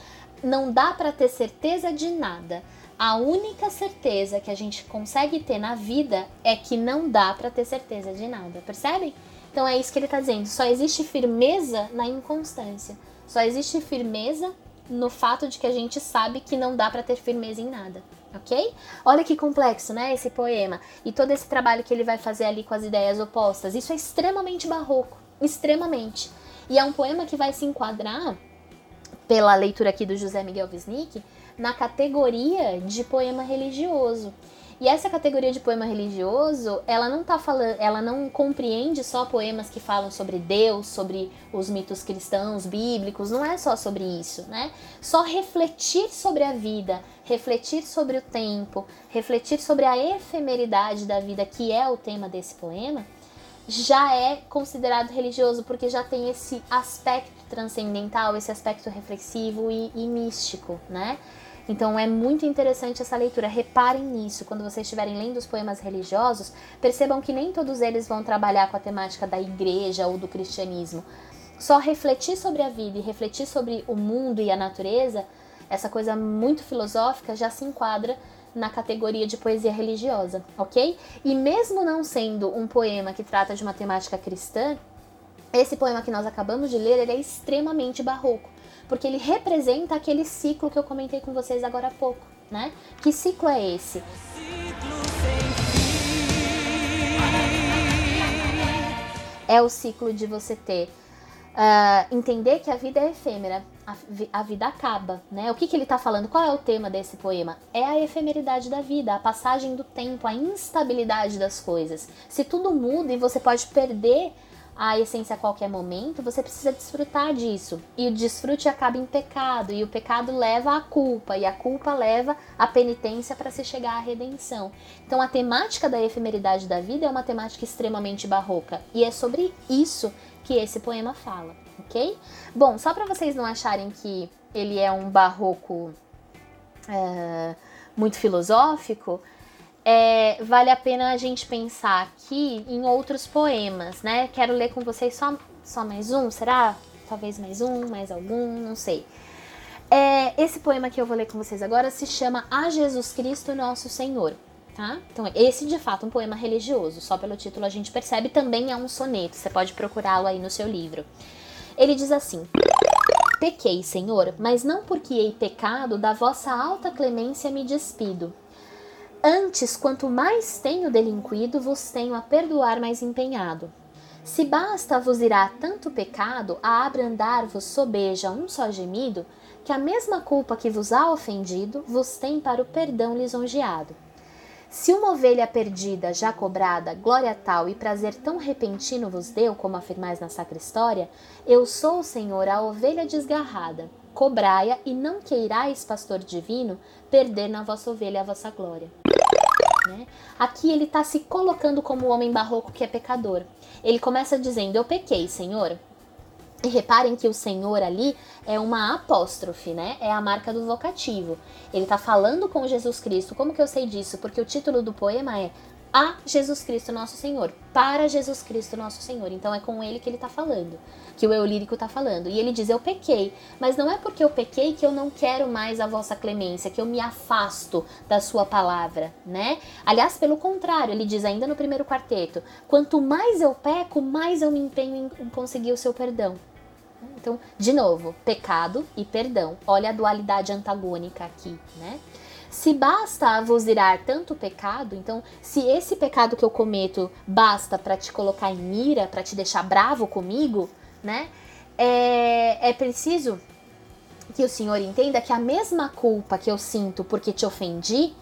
Não dá para ter certeza de nada A única certeza que a gente consegue ter na vida é que não dá para ter certeza de nada, percebem? Então é isso que ele está dizendo. Só existe firmeza na inconstância. Só existe firmeza no fato de que a gente sabe que não dá para ter firmeza em nada, ok? Olha que complexo, né, esse poema. E todo esse trabalho que ele vai fazer ali com as ideias opostas. Isso é extremamente barroco, extremamente. E é um poema que vai se enquadrar, pela leitura aqui do José Miguel Wisnik, na categoria de poema religioso. E essa categoria de poema religioso, ela não tá falando, ela não compreende só poemas que falam sobre Deus, sobre os mitos cristãos, bíblicos, não é só sobre isso, né? Só refletir sobre a vida, refletir sobre o tempo, refletir sobre a efemeridade da vida, que é o tema desse poema, já é considerado religioso, porque já tem esse aspecto transcendental, esse aspecto reflexivo e, e místico, né? Então é muito interessante essa leitura. Reparem nisso quando vocês estiverem lendo os poemas religiosos, percebam que nem todos eles vão trabalhar com a temática da igreja ou do cristianismo. Só refletir sobre a vida e refletir sobre o mundo e a natureza, essa coisa muito filosófica, já se enquadra na categoria de poesia religiosa, ok? E mesmo não sendo um poema que trata de uma temática cristã, esse poema que nós acabamos de ler é extremamente barroco porque ele representa aquele ciclo que eu comentei com vocês agora há pouco, né? Que ciclo é esse? É o ciclo de você ter uh, entender que a vida é efêmera, a, a, vida acaba, né? O que, que ele está falando? Qual é o tema desse poema? É a efemeridade da vida, a passagem do tempo, a instabilidade das coisas. Se tudo muda e você pode perder a essência a qualquer momento, você precisa desfrutar disso. E o desfrute acaba em pecado, e o pecado leva à culpa, e a culpa leva à penitência para se chegar à redenção. Então a temática da efemeridade da vida é uma temática extremamente barroca, e é sobre isso que esse poema fala, ok? Bom, só para vocês não acharem que ele é um barroco é, muito filosófico, é, vale a pena a gente pensar aqui em outros poemas, né? Quero ler com vocês só, só mais um, será? Talvez mais um, mais algum, não sei. É, esse poema que eu vou ler com vocês agora se chama A Jesus Cristo Nosso Senhor. Tá? Então, esse de fato é um poema religioso, só pelo título a gente percebe, também é um soneto, você pode procurá-lo aí no seu livro. Ele diz assim: Pequei, Senhor, mas não porque hei pecado, da vossa alta clemência me despido. Antes, quanto mais tenho delinquido, vos tenho a perdoar mais empenhado. Se basta vos irá tanto pecado, a abrandar-vos sobeja um só gemido, que a mesma culpa que vos há ofendido, vos tem para o perdão lisonjeado. Se uma ovelha perdida, já cobrada, glória tal e prazer tão repentino vos deu, como afirmais na sacra história, eu sou, Senhor, a ovelha desgarrada. Cobraia e não queirais, pastor divino, perder na vossa ovelha a vossa glória. Né? Aqui ele está se colocando como o homem barroco que é pecador. Ele começa dizendo: Eu pequei, Senhor. E reparem que o Senhor ali é uma apóstrofe, né? É a marca do vocativo. Ele está falando com Jesus Cristo. Como que eu sei disso? Porque o título do poema é a Jesus Cristo nosso Senhor, para Jesus Cristo nosso Senhor. Então é com ele que ele está falando, que o eu lírico está falando. E ele diz: Eu pequei, mas não é porque eu pequei que eu não quero mais a vossa clemência, que eu me afasto da sua palavra, né? Aliás, pelo contrário, ele diz ainda no primeiro quarteto: Quanto mais eu peco, mais eu me empenho em conseguir o seu perdão. Então, de novo, pecado e perdão. Olha a dualidade antagônica aqui, né? Se basta vos irar tanto pecado, então se esse pecado que eu cometo basta para te colocar em ira, para te deixar bravo comigo, né? É, é preciso que o Senhor entenda que a mesma culpa que eu sinto porque te ofendi,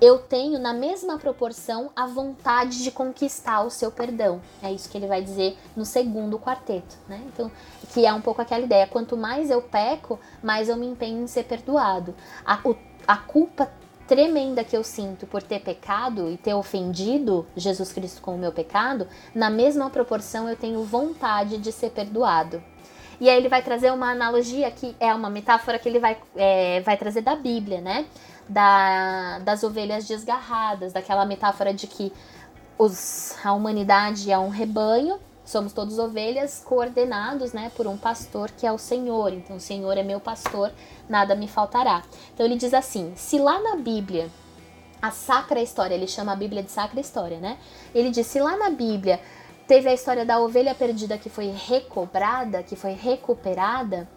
eu tenho na mesma proporção a vontade de conquistar o seu perdão. É isso que ele vai dizer no segundo quarteto, né? Então, que é um pouco aquela ideia: quanto mais eu peco, mais eu me empenho em ser perdoado. A, o a culpa tremenda que eu sinto por ter pecado e ter ofendido Jesus Cristo com o meu pecado, na mesma proporção eu tenho vontade de ser perdoado. E aí ele vai trazer uma analogia que é uma metáfora que ele vai, é, vai trazer da Bíblia, né? Da, das ovelhas desgarradas, daquela metáfora de que os, a humanidade é um rebanho somos todos ovelhas coordenados, né, por um pastor que é o Senhor. Então, o Senhor é meu pastor, nada me faltará. Então, ele diz assim: se lá na Bíblia, a sacra história, ele chama a Bíblia de sacra história, né? Ele diz: se lá na Bíblia teve a história da ovelha perdida que foi recobrada, que foi recuperada,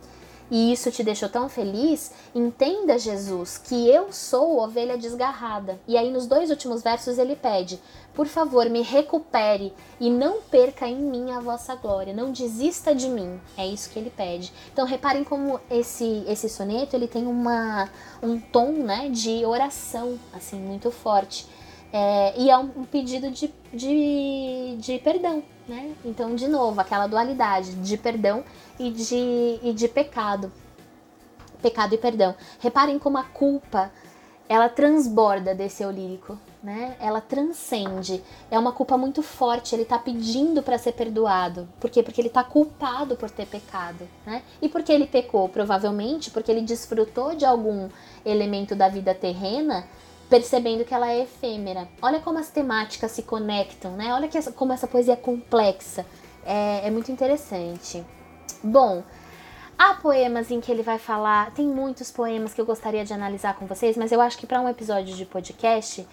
e isso te deixou tão feliz, entenda, Jesus, que eu sou ovelha desgarrada. E aí, nos dois últimos versos, ele pede: por favor, me recupere e não perca em mim a vossa glória, não desista de mim. É isso que ele pede. Então, reparem como esse, esse soneto ele tem uma, um tom né, de oração, assim, muito forte. É, e é um, pedido de, de, de perdão, né? Então, de novo, aquela dualidade de perdão e de, e de pecado. Pecado e perdão. Reparem como a culpa ela transborda desse eu lírico, né? Ela transcende. É uma culpa muito forte. Ele tá pedindo para ser perdoado. Por quê? Porque ele tá culpado por ter pecado, né? E por que ele pecou? Provavelmente porque ele desfrutou de algum elemento da vida terrena percebendo que ela é efêmera. Olha como as temáticas se conectam, né? Olha que essa, como essa poesia é complexa. É, é muito interessante. Bom, há poemas em que ele vai falar. Tem muitos poemas que eu gostaria de analisar com vocês, mas eu acho que para um episódio de podcast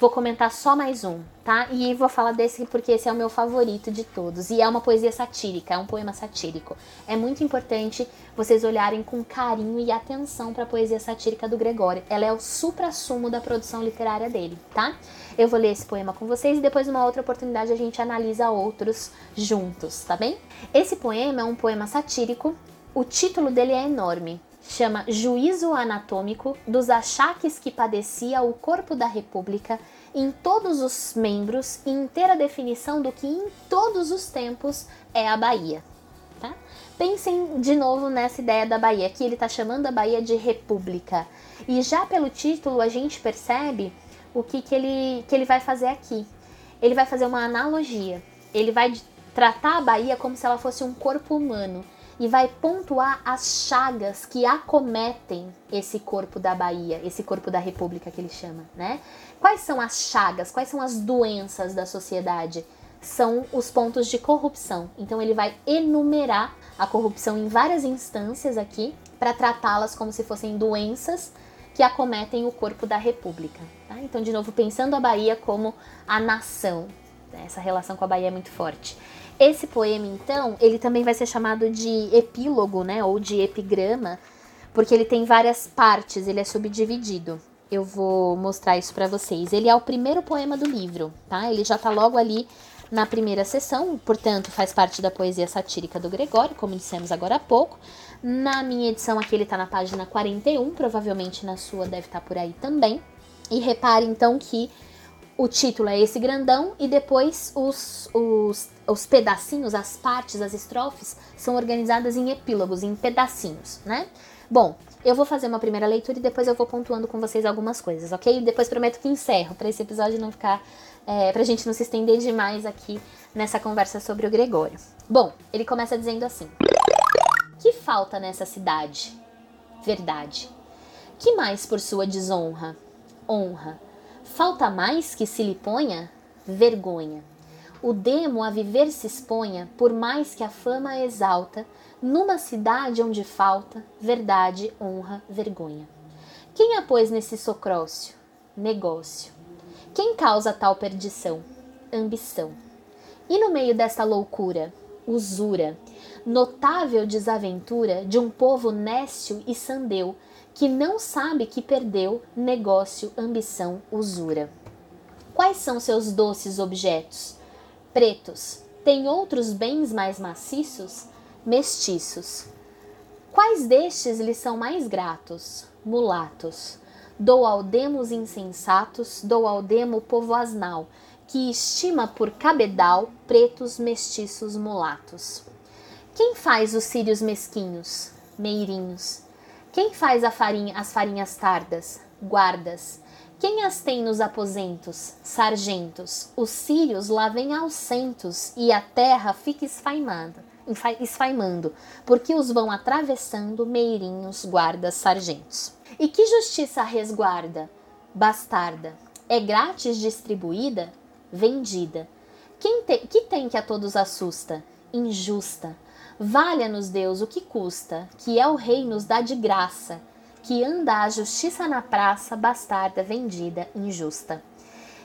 Vou comentar só mais um, tá? E vou falar desse porque esse é o meu favorito de todos. E é uma poesia satírica, é um poema satírico. É muito importante vocês olharem com carinho e atenção para a poesia satírica do Gregório. Ela é o supra-sumo da produção literária dele, tá? Eu vou ler esse poema com vocês e depois, numa outra oportunidade, a gente analisa outros juntos, tá bem? Esse poema é um poema satírico. O título dele é enorme chama Juízo Anatômico dos Achaques que Padecia o Corpo da República em todos os membros e inteira definição do que em todos os tempos é a Bahia. Tá? Pensem de novo nessa ideia da Bahia, que ele está chamando a Bahia de República. E já pelo título a gente percebe o que, que, ele, que ele vai fazer aqui. Ele vai fazer uma analogia. Ele vai tratar a Bahia como se ela fosse um corpo humano e vai pontuar as chagas que acometem esse corpo da Bahia, esse corpo da República que ele chama, né? Quais são as chagas? Quais são as doenças da sociedade? São os pontos de corrupção. Então ele vai enumerar a corrupção em várias instâncias aqui para tratá-las como se fossem doenças que acometem o corpo da República. Tá? Então, de novo, pensando a Bahia como a nação. Né? Essa relação com a Bahia é muito forte. Esse poema, então, ele também vai ser chamado de epílogo, né, ou de epigrama, porque ele tem várias partes, ele é subdividido. Eu vou mostrar isso para vocês. Ele é o primeiro poema do livro, tá? Ele já tá logo ali na primeira sessão, portanto, faz parte da poesia satírica do Gregório, como dissemos agora há pouco. Na minha edição aqui ele tá na página 41, provavelmente na sua deve estar tá por aí também. E repare então que o título é esse grandão e depois os, os, os pedacinhos, as partes, as estrofes são organizadas em epílogos, em pedacinhos, né? Bom, eu vou fazer uma primeira leitura e depois eu vou pontuando com vocês algumas coisas, ok? Depois prometo que encerro, para esse episódio não ficar. É, pra gente não se estender demais aqui nessa conversa sobre o Gregório. Bom, ele começa dizendo assim: Que falta nessa cidade? Verdade. Que mais por sua desonra? Honra Falta mais que se lhe ponha vergonha. O demo a viver se exponha, por mais que a fama exalta, numa cidade onde falta verdade, honra, vergonha. Quem a pôs nesse socrócio? Negócio. Quem causa tal perdição? Ambição. E no meio desta loucura, usura, notável desaventura de um povo nécio e sandeu, que não sabe que perdeu negócio, ambição, usura. Quais são seus doces objetos? Pretos. Tem outros bens mais maciços? Mestiços. Quais destes lhe são mais gratos? Mulatos. Dou ao demo os insensatos, dou ao demo povo asnal, que estima por cabedal pretos, mestiços, mulatos. Quem faz os círios mesquinhos? Meirinhos. Quem faz farinha, as farinhas tardas? Guardas. Quem as tem nos aposentos? Sargentos. Os círios lá vêm aos centos e a terra fica esfaimada, esfaimando, porque os vão atravessando meirinhos, guardas, sargentos. E que justiça resguarda? Bastarda. É grátis distribuída? Vendida. Te, que tem que a todos assusta? Injusta. Valha-nos Deus o que custa, que é o rei nos dá de graça, que anda a justiça na praça, bastarda, vendida, injusta.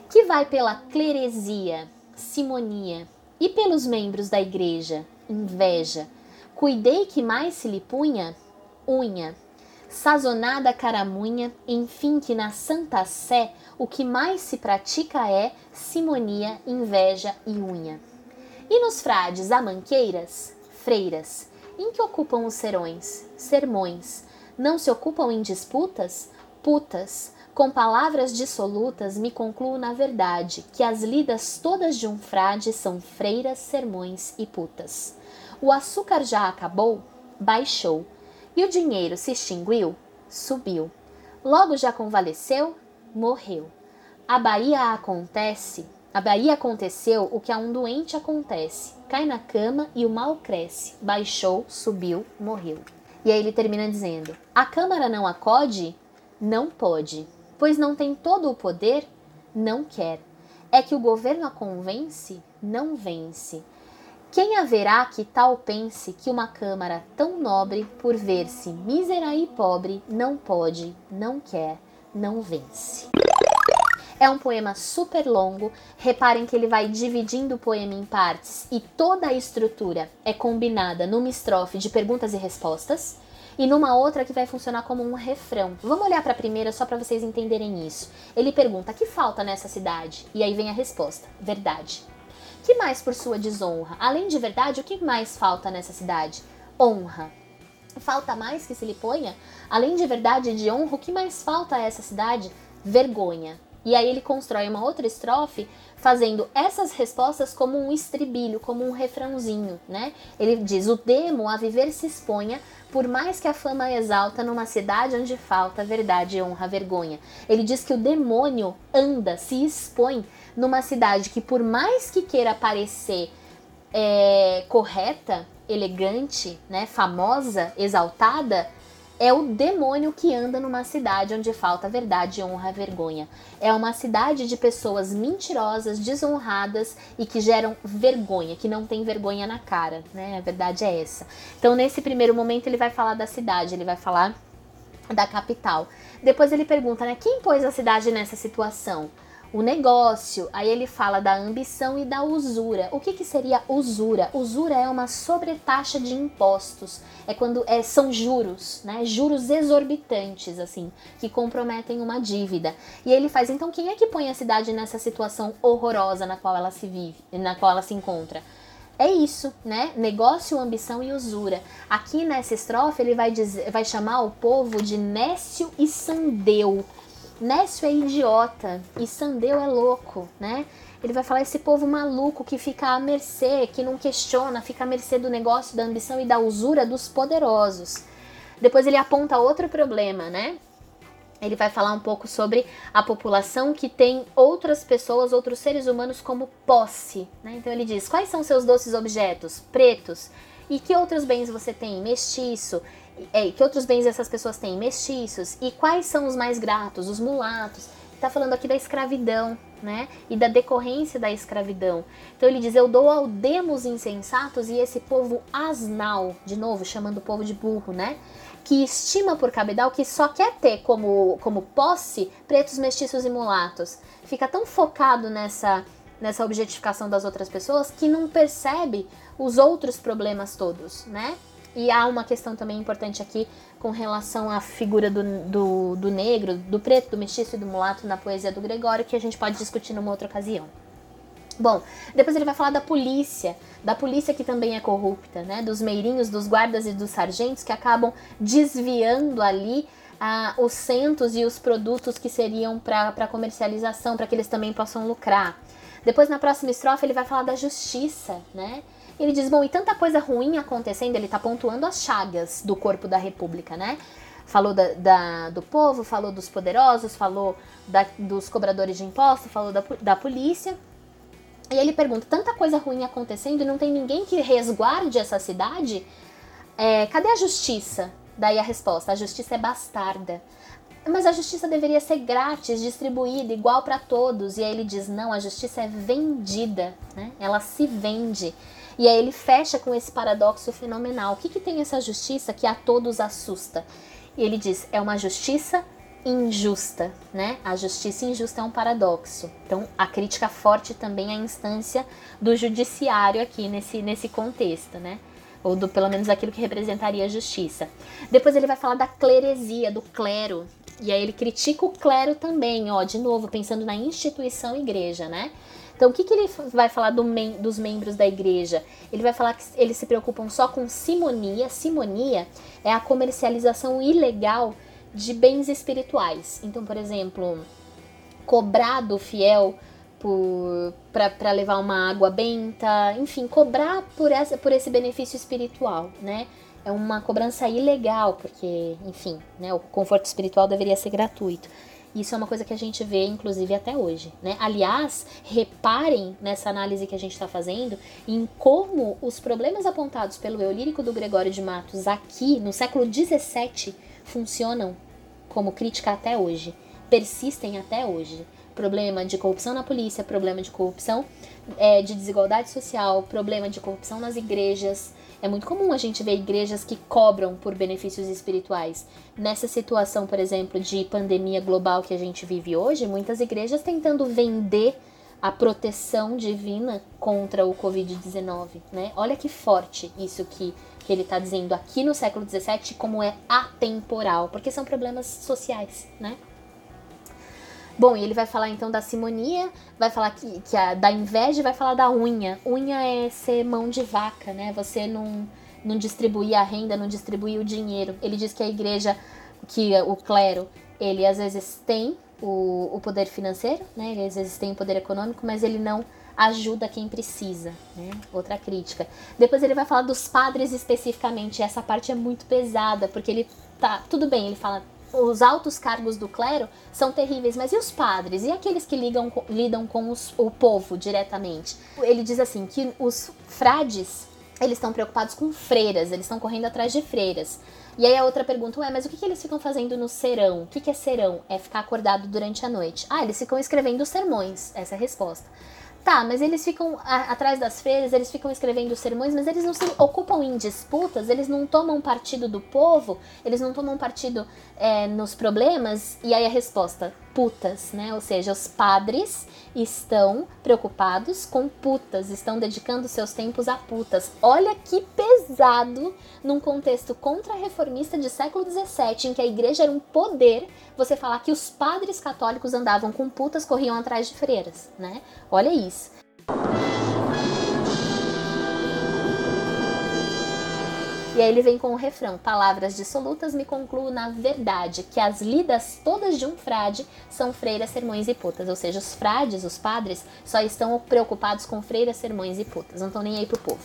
Que vai pela cleresia, simonia, e pelos membros da igreja, inveja. Cuidei que mais se lhe punha, unha, sazonada caramunha, enfim que na santa sé o que mais se pratica é simonia, inveja e unha. E nos frades amanqueiras, freiras, em que ocupam os serões, sermões, não se ocupam em disputas, putas, com palavras dissolutas me concluo na verdade que as lidas todas de um frade são freiras, sermões e putas. O açúcar já acabou? Baixou. E o dinheiro se extinguiu? Subiu. Logo já convalesceu? Morreu. A Bahia acontece, a Bahia aconteceu o que a um doente acontece. Cai na cama e o mal cresce. Baixou, subiu, morreu. E aí ele termina dizendo: A Câmara não acode? Não pode pois não tem todo o poder, não quer. É que o governo a convence, não vence. Quem haverá que tal pense que uma Câmara tão nobre, por ver-se mísera e pobre, não pode, não quer, não vence? É um poema super longo. Reparem que ele vai dividindo o poema em partes e toda a estrutura é combinada numa estrofe de perguntas e respostas e numa outra que vai funcionar como um refrão. Vamos olhar para a primeira só para vocês entenderem isso. Ele pergunta: "Que falta nessa cidade?" E aí vem a resposta: "Verdade." Que mais por sua desonra? Além de verdade, o que mais falta nessa cidade? Honra. Falta mais que se lhe ponha? Além de verdade e de honra, o que mais falta a essa cidade? Vergonha. E aí ele constrói uma outra estrofe fazendo essas respostas como um estribilho, como um refrãozinho, né? Ele diz: "O demo a viver se exponha, por mais que a fama exalta numa cidade onde falta verdade, honra, vergonha". Ele diz que o demônio anda, se expõe numa cidade que por mais que queira parecer é, correta, elegante, né, famosa, exaltada, é o demônio que anda numa cidade onde falta verdade, honra, vergonha. É uma cidade de pessoas mentirosas, desonradas e que geram vergonha, que não tem vergonha na cara, né? A verdade é essa. Então, nesse primeiro momento, ele vai falar da cidade, ele vai falar da capital. Depois ele pergunta, né, quem pôs a cidade nessa situação? O negócio. Aí ele fala da ambição e da usura. O que, que seria usura? Usura é uma sobretaxa de impostos. É quando é, são juros, né? Juros exorbitantes, assim, que comprometem uma dívida. E ele faz, então, quem é que põe a cidade nessa situação horrorosa na qual ela se vive, na qual ela se encontra? É isso, né? Negócio, ambição e usura. Aqui nessa estrofe ele vai, dizer, vai chamar o povo de Nécio e Sandeu. Nécio é idiota e Sandeu é louco, né? Ele vai falar esse povo maluco que fica à mercê, que não questiona, fica à mercê do negócio, da ambição e da usura dos poderosos. Depois ele aponta outro problema, né? Ele vai falar um pouco sobre a população que tem outras pessoas, outros seres humanos como posse. Né? Então ele diz: quais são seus doces objetos? Pretos. E que outros bens você tem? Mestiço. É, que outros bens essas pessoas têm? Mestiços. E quais são os mais gratos? Os mulatos. Está falando aqui da escravidão, né? E da decorrência da escravidão. Então ele diz: Eu dou ao demos insensatos e esse povo asnal, de novo, chamando o povo de burro, né? Que estima por cabedal que só quer ter como, como posse pretos, mestiços e mulatos. Fica tão focado nessa, nessa objetificação das outras pessoas que não percebe os outros problemas todos, né? E há uma questão também importante aqui com relação à figura do, do, do, negro, do preto, do mestiço e do mulato na poesia do Gregório, que a gente pode discutir numa outra ocasião. Bom, depois ele vai falar da polícia, da polícia que também é corrupta, né? Dos meirinhos, dos guardas e dos sargentos que acabam desviando ali ah, os centos e os produtos que seriam para comercialização, para que eles também possam lucrar. Depois, na próxima estrofe, ele vai falar da justiça, né? Ele diz: bom, e tanta coisa ruim acontecendo, ele está pontuando as chagas do corpo da República, né? Falou da, da, do povo, falou dos poderosos, falou da, dos cobradores de impostos, falou da, da polícia. E ele pergunta: tanta coisa ruim acontecendo e não tem ninguém que resguarde essa cidade? É, cadê a justiça? Daí a resposta: a justiça é bastarda. mas a justiça deveria ser grátis, distribuída, igual para todos. E aí ele diz: não, a justiça é vendida, né? ela se vende. E aí ele fecha com esse paradoxo fenomenal. O que, que tem essa justiça que a todos assusta? E ele diz: é uma justiça injusta, né? A justiça injusta é um paradoxo. Então, a crítica forte também à instância do judiciário aqui nesse, nesse contexto, né? Ou do pelo menos aquilo que representaria a justiça. Depois ele vai falar da cleresia, do clero. E aí ele critica o clero também, ó, de novo, pensando na instituição igreja, né? Então, o que, que ele vai falar do mem dos membros da igreja? Ele vai falar que eles se preocupam só com simonia. Simonia é a comercialização ilegal de bens espirituais. Então, por exemplo, cobrar do fiel para levar uma água benta, enfim, cobrar por, essa, por esse benefício espiritual, né? É uma cobrança ilegal, porque, enfim, né, o conforto espiritual deveria ser gratuito. Isso é uma coisa que a gente vê, inclusive, até hoje. Né? Aliás, reparem nessa análise que a gente está fazendo em como os problemas apontados pelo eu lírico do Gregório de Matos aqui, no século XVII, funcionam como crítica até hoje, persistem até hoje. Problema de corrupção na polícia, problema de corrupção é, de desigualdade social, problema de corrupção nas igrejas. É muito comum a gente ver igrejas que cobram por benefícios espirituais. Nessa situação, por exemplo, de pandemia global que a gente vive hoje, muitas igrejas tentando vender a proteção divina contra o Covid-19, né? Olha que forte isso que que ele está dizendo aqui no século XVII como é atemporal, porque são problemas sociais, né? Bom, e ele vai falar então da simonia, vai falar que, que a, da inveja vai falar da unha. Unha é ser mão de vaca, né? Você não, não distribuir a renda, não distribuir o dinheiro. Ele diz que a igreja, que o clero, ele às vezes tem o, o poder financeiro, né? Ele às vezes tem o poder econômico, mas ele não ajuda quem precisa, né? Outra crítica. Depois ele vai falar dos padres especificamente. Essa parte é muito pesada, porque ele tá, tudo bem, ele fala os altos cargos do clero são terríveis, mas e os padres? E aqueles que ligam, lidam com os, o povo diretamente? Ele diz assim que os frades, eles estão preocupados com freiras, eles estão correndo atrás de freiras. E aí a outra pergunta, ué, mas o que, que eles ficam fazendo no serão? O que, que é serão? É ficar acordado durante a noite. Ah, eles ficam escrevendo sermões, essa é a resposta. Tá, mas eles ficam a, atrás das freiras, eles ficam escrevendo sermões, mas eles não se ocupam em disputas, eles não tomam partido do povo, eles não tomam partido é, nos problemas. E aí a resposta: putas, né? Ou seja, os padres estão preocupados com putas, estão dedicando seus tempos a putas. Olha que pesado num contexto contra-reformista de século XVII, em que a igreja era um poder, você falar que os padres católicos andavam com putas, corriam atrás de freiras, né? Olha isso. E aí ele vem com o refrão: Palavras dissolutas me concluo na verdade, que as lidas todas de um frade são freiras, sermões e putas. Ou seja, os frades, os padres, só estão preocupados com freiras, sermões e putas. Não estão nem aí pro povo.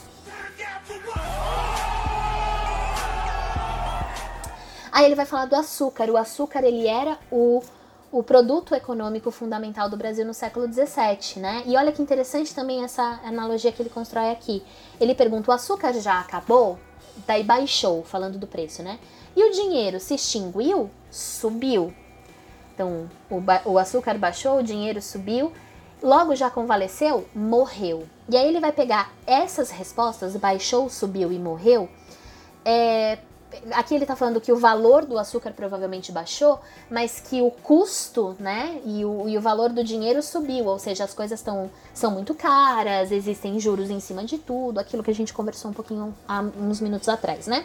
Aí ele vai falar do açúcar. O açúcar ele era o o produto econômico fundamental do Brasil no século XVII, né? E olha que interessante também essa analogia que ele constrói aqui. Ele pergunta: o açúcar já acabou? Daí baixou, falando do preço, né? E o dinheiro se extinguiu, subiu. Então, o, o açúcar baixou, o dinheiro subiu, logo já convalesceu, morreu. E aí ele vai pegar essas respostas, baixou, subiu e morreu, é, aqui ele está falando que o valor do açúcar provavelmente baixou, mas que o custo, né, e o, e o valor do dinheiro subiu, ou seja, as coisas tão, são muito caras, existem juros em cima de tudo, aquilo que a gente conversou um pouquinho há uns minutos atrás, né?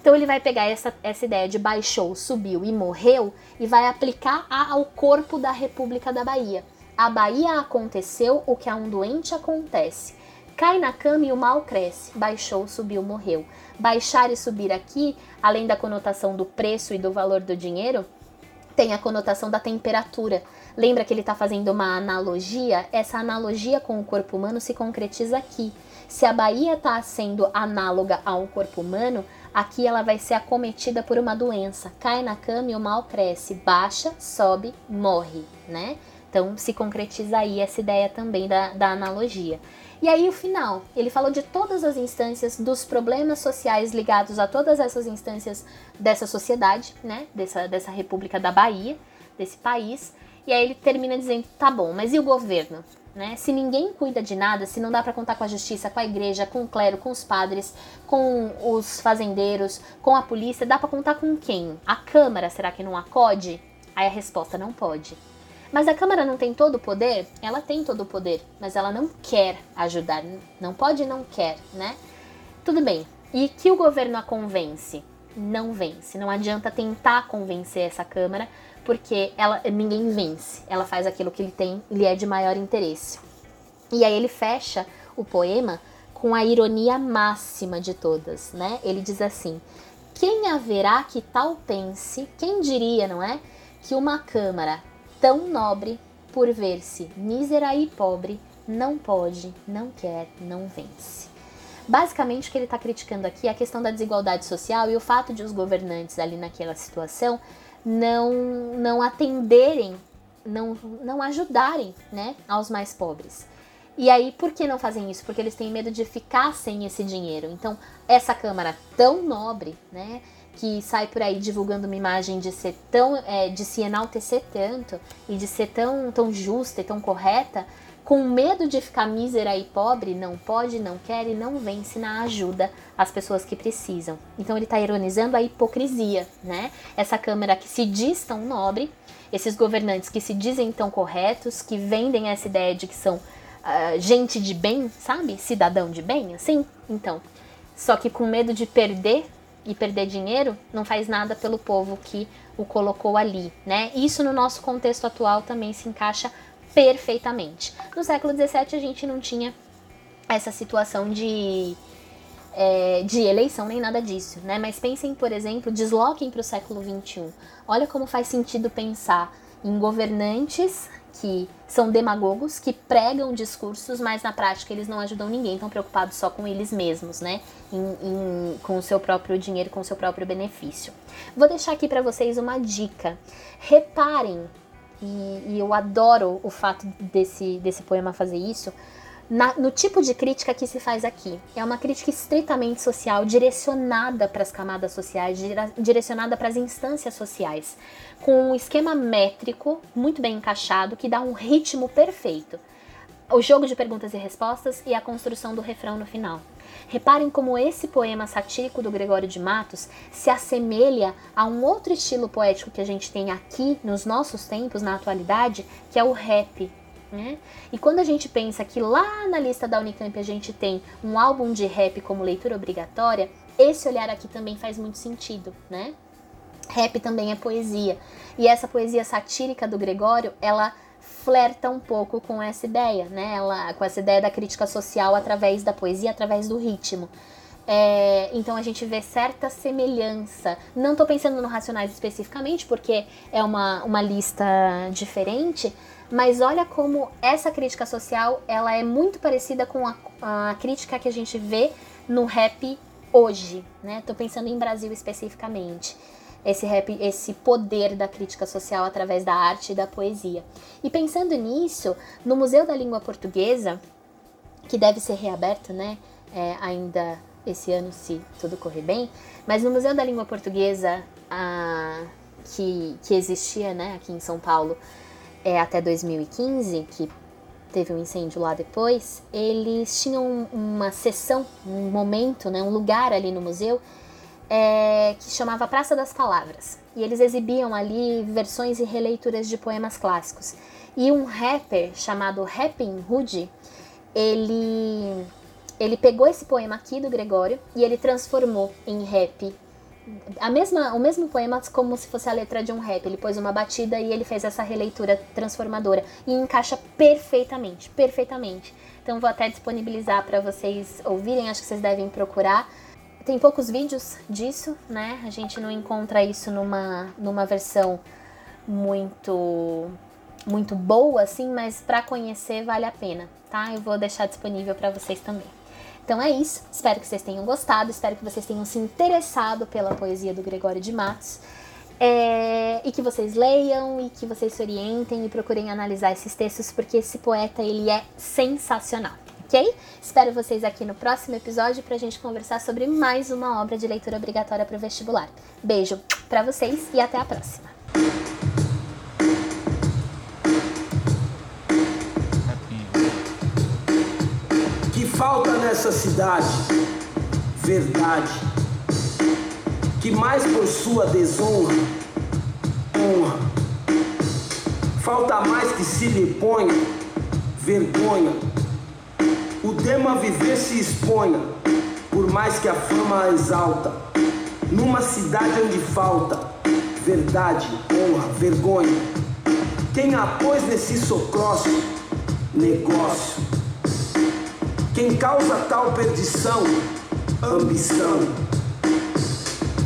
Então ele vai pegar essa, essa ideia de baixou, subiu e morreu e vai aplicar ao corpo da República da Bahia. A Bahia aconteceu o que a um doente acontece. Cai na cama e o mal cresce. Baixou, subiu, morreu. Baixar e subir aqui, além da conotação do preço e do valor do dinheiro, tem a conotação da temperatura. Lembra que ele está fazendo uma analogia? Essa analogia com o corpo humano se concretiza aqui. Se a Bahia está sendo análoga ao corpo humano, aqui ela vai ser acometida por uma doença. Cai na cama e o mal cresce. Baixa, sobe, morre, né? Então se concretiza aí essa ideia também da, da analogia. E aí o final, ele falou de todas as instâncias, dos problemas sociais ligados a todas essas instâncias dessa sociedade, né? Dessa, dessa República da Bahia, desse país. E aí ele termina dizendo, tá bom, mas e o governo? Né? Se ninguém cuida de nada, se não dá para contar com a justiça, com a igreja, com o clero, com os padres, com os fazendeiros, com a polícia, dá para contar com quem? A Câmara, será que não acode? Aí a resposta não pode. Mas a Câmara não tem todo o poder? Ela tem todo o poder, mas ela não quer ajudar. Não pode não quer, né? Tudo bem. E que o governo a convence? Não vence. Não adianta tentar convencer essa Câmara, porque ela ninguém vence. Ela faz aquilo que ele tem, lhe é de maior interesse. E aí ele fecha o poema com a ironia máxima de todas, né? Ele diz assim: Quem haverá que tal pense, quem diria, não é? Que uma câmara tão nobre, por ver-se mísera e pobre, não pode, não quer, não vence. Basicamente, o que ele está criticando aqui é a questão da desigualdade social e o fato de os governantes ali naquela situação não, não atenderem, não, não ajudarem né, aos mais pobres. E aí, por que não fazem isso? Porque eles têm medo de ficar sem esse dinheiro. Então, essa Câmara tão nobre, né, que sai por aí divulgando uma imagem de ser tão, é, de se enaltecer tanto e de ser tão, tão justa e tão correta, com medo de ficar mísera e pobre, não pode, não quer e não vence na ajuda às pessoas que precisam. Então ele está ironizando a hipocrisia, né? Essa Câmara que se diz tão nobre, esses governantes que se dizem tão corretos, que vendem essa ideia de que são uh, gente de bem, sabe? Cidadão de bem, assim. Então, só que com medo de perder e perder dinheiro, não faz nada pelo povo que o colocou ali, né? Isso no nosso contexto atual também se encaixa perfeitamente. No século XVII a gente não tinha essa situação de, é, de eleição nem nada disso, né? Mas pensem, por exemplo, desloquem para o século XXI. Olha como faz sentido pensar em governantes que são demagogos, que pregam discursos, mas na prática eles não ajudam ninguém, estão preocupados só com eles mesmos, né? Em, em, com o seu próprio dinheiro, com o seu próprio benefício. Vou deixar aqui para vocês uma dica. Reparem, e, e, eu adoro o fato desse, desse poema fazer isso, na, no tipo de crítica que se faz aqui. É uma crítica estritamente social, direcionada para as camadas sociais, direcionada para as instâncias sociais, com um esquema métrico muito bem encaixado que dá um ritmo perfeito. O jogo de perguntas e respostas e a construção do refrão no final. Reparem como esse poema satírico do Gregório de Matos se assemelha a um outro estilo poético que a gente tem aqui nos nossos tempos, na atualidade, que é o rap, né? E quando a gente pensa que lá na lista da Unicamp a gente tem um álbum de rap como leitura obrigatória, esse olhar aqui também faz muito sentido, né? Rap também é poesia. E essa poesia satírica do Gregório, ela flerta um pouco com essa ideia, né? Ela, com essa ideia da crítica social através da poesia, através do ritmo. É, então a gente vê certa semelhança. Não estou pensando no Racionais especificamente, porque é uma, uma lista diferente, mas olha como essa crítica social ela é muito parecida com a, a crítica que a gente vê no rap hoje, né? Tô pensando em Brasil especificamente. Esse rap, esse poder da crítica social através da arte e da poesia. E pensando nisso, no Museu da Língua Portuguesa, que deve ser reaberto, né? É, ainda esse ano, se tudo correr bem, mas no Museu da Língua Portuguesa, ah, que, que existia, né, aqui em São Paulo, é, até 2015, que teve um incêndio lá depois, eles tinham uma sessão, um momento, né, um lugar ali no museu é, que chamava Praça das Palavras. E eles exibiam ali versões e releituras de poemas clássicos. E um rapper chamado Rapping Hood, ele, ele pegou esse poema aqui do Gregório e ele transformou em rap a mesma, o mesmo poema como se fosse a letra de um rap. Ele pôs uma batida e ele fez essa releitura transformadora e encaixa perfeitamente, perfeitamente. Então vou até disponibilizar para vocês ouvirem, acho que vocês devem procurar. Tem poucos vídeos disso, né? A gente não encontra isso numa, numa versão muito muito boa assim, mas para conhecer vale a pena, tá? Eu vou deixar disponível para vocês também. Então é isso. Espero que vocês tenham gostado, espero que vocês tenham se interessado pela poesia do Gregório de Matos. É, e que vocês leiam e que vocês se orientem e procurem analisar esses textos, porque esse poeta ele é sensacional, ok? Espero vocês aqui no próximo episódio para a gente conversar sobre mais uma obra de leitura obrigatória para o vestibular. Beijo para vocês e até a próxima. Que falta nessa cidade verdade que mais por sua desonra, honra. Falta mais que se lhe ponha vergonha. O dema viver se exponha, por mais que a fama a exalta. Numa cidade onde falta verdade, honra, vergonha. Quem a pôs nesse socrócio? Negócio. Quem causa tal perdição? Ambição.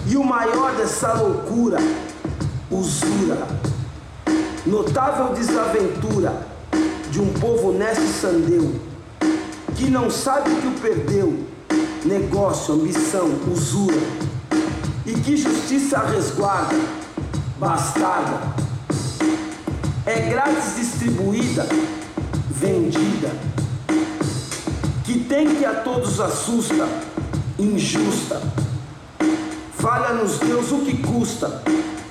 E o maior dessa loucura, usura, notável desaventura de um povo honesto e sandeu, que não sabe que o perdeu, negócio, ambição, usura, e que justiça resguarda, bastarda, é grátis distribuída, vendida, que tem que a todos assusta, injusta. Falha-nos, Deus, o que custa,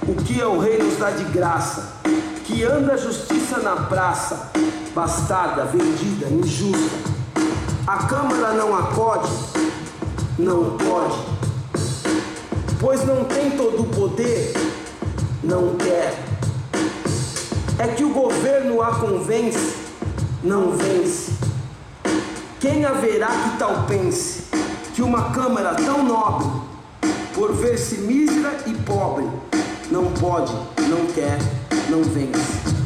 o que é o rei nos dá de graça, que anda a justiça na praça, bastada, vendida, injusta. A Câmara não acode, não pode, pois não tem todo o poder, não quer. É que o governo a convence, não vence. Quem haverá que tal pense que uma Câmara tão nobre por ver-se mísera e pobre, não pode, não quer, não vence.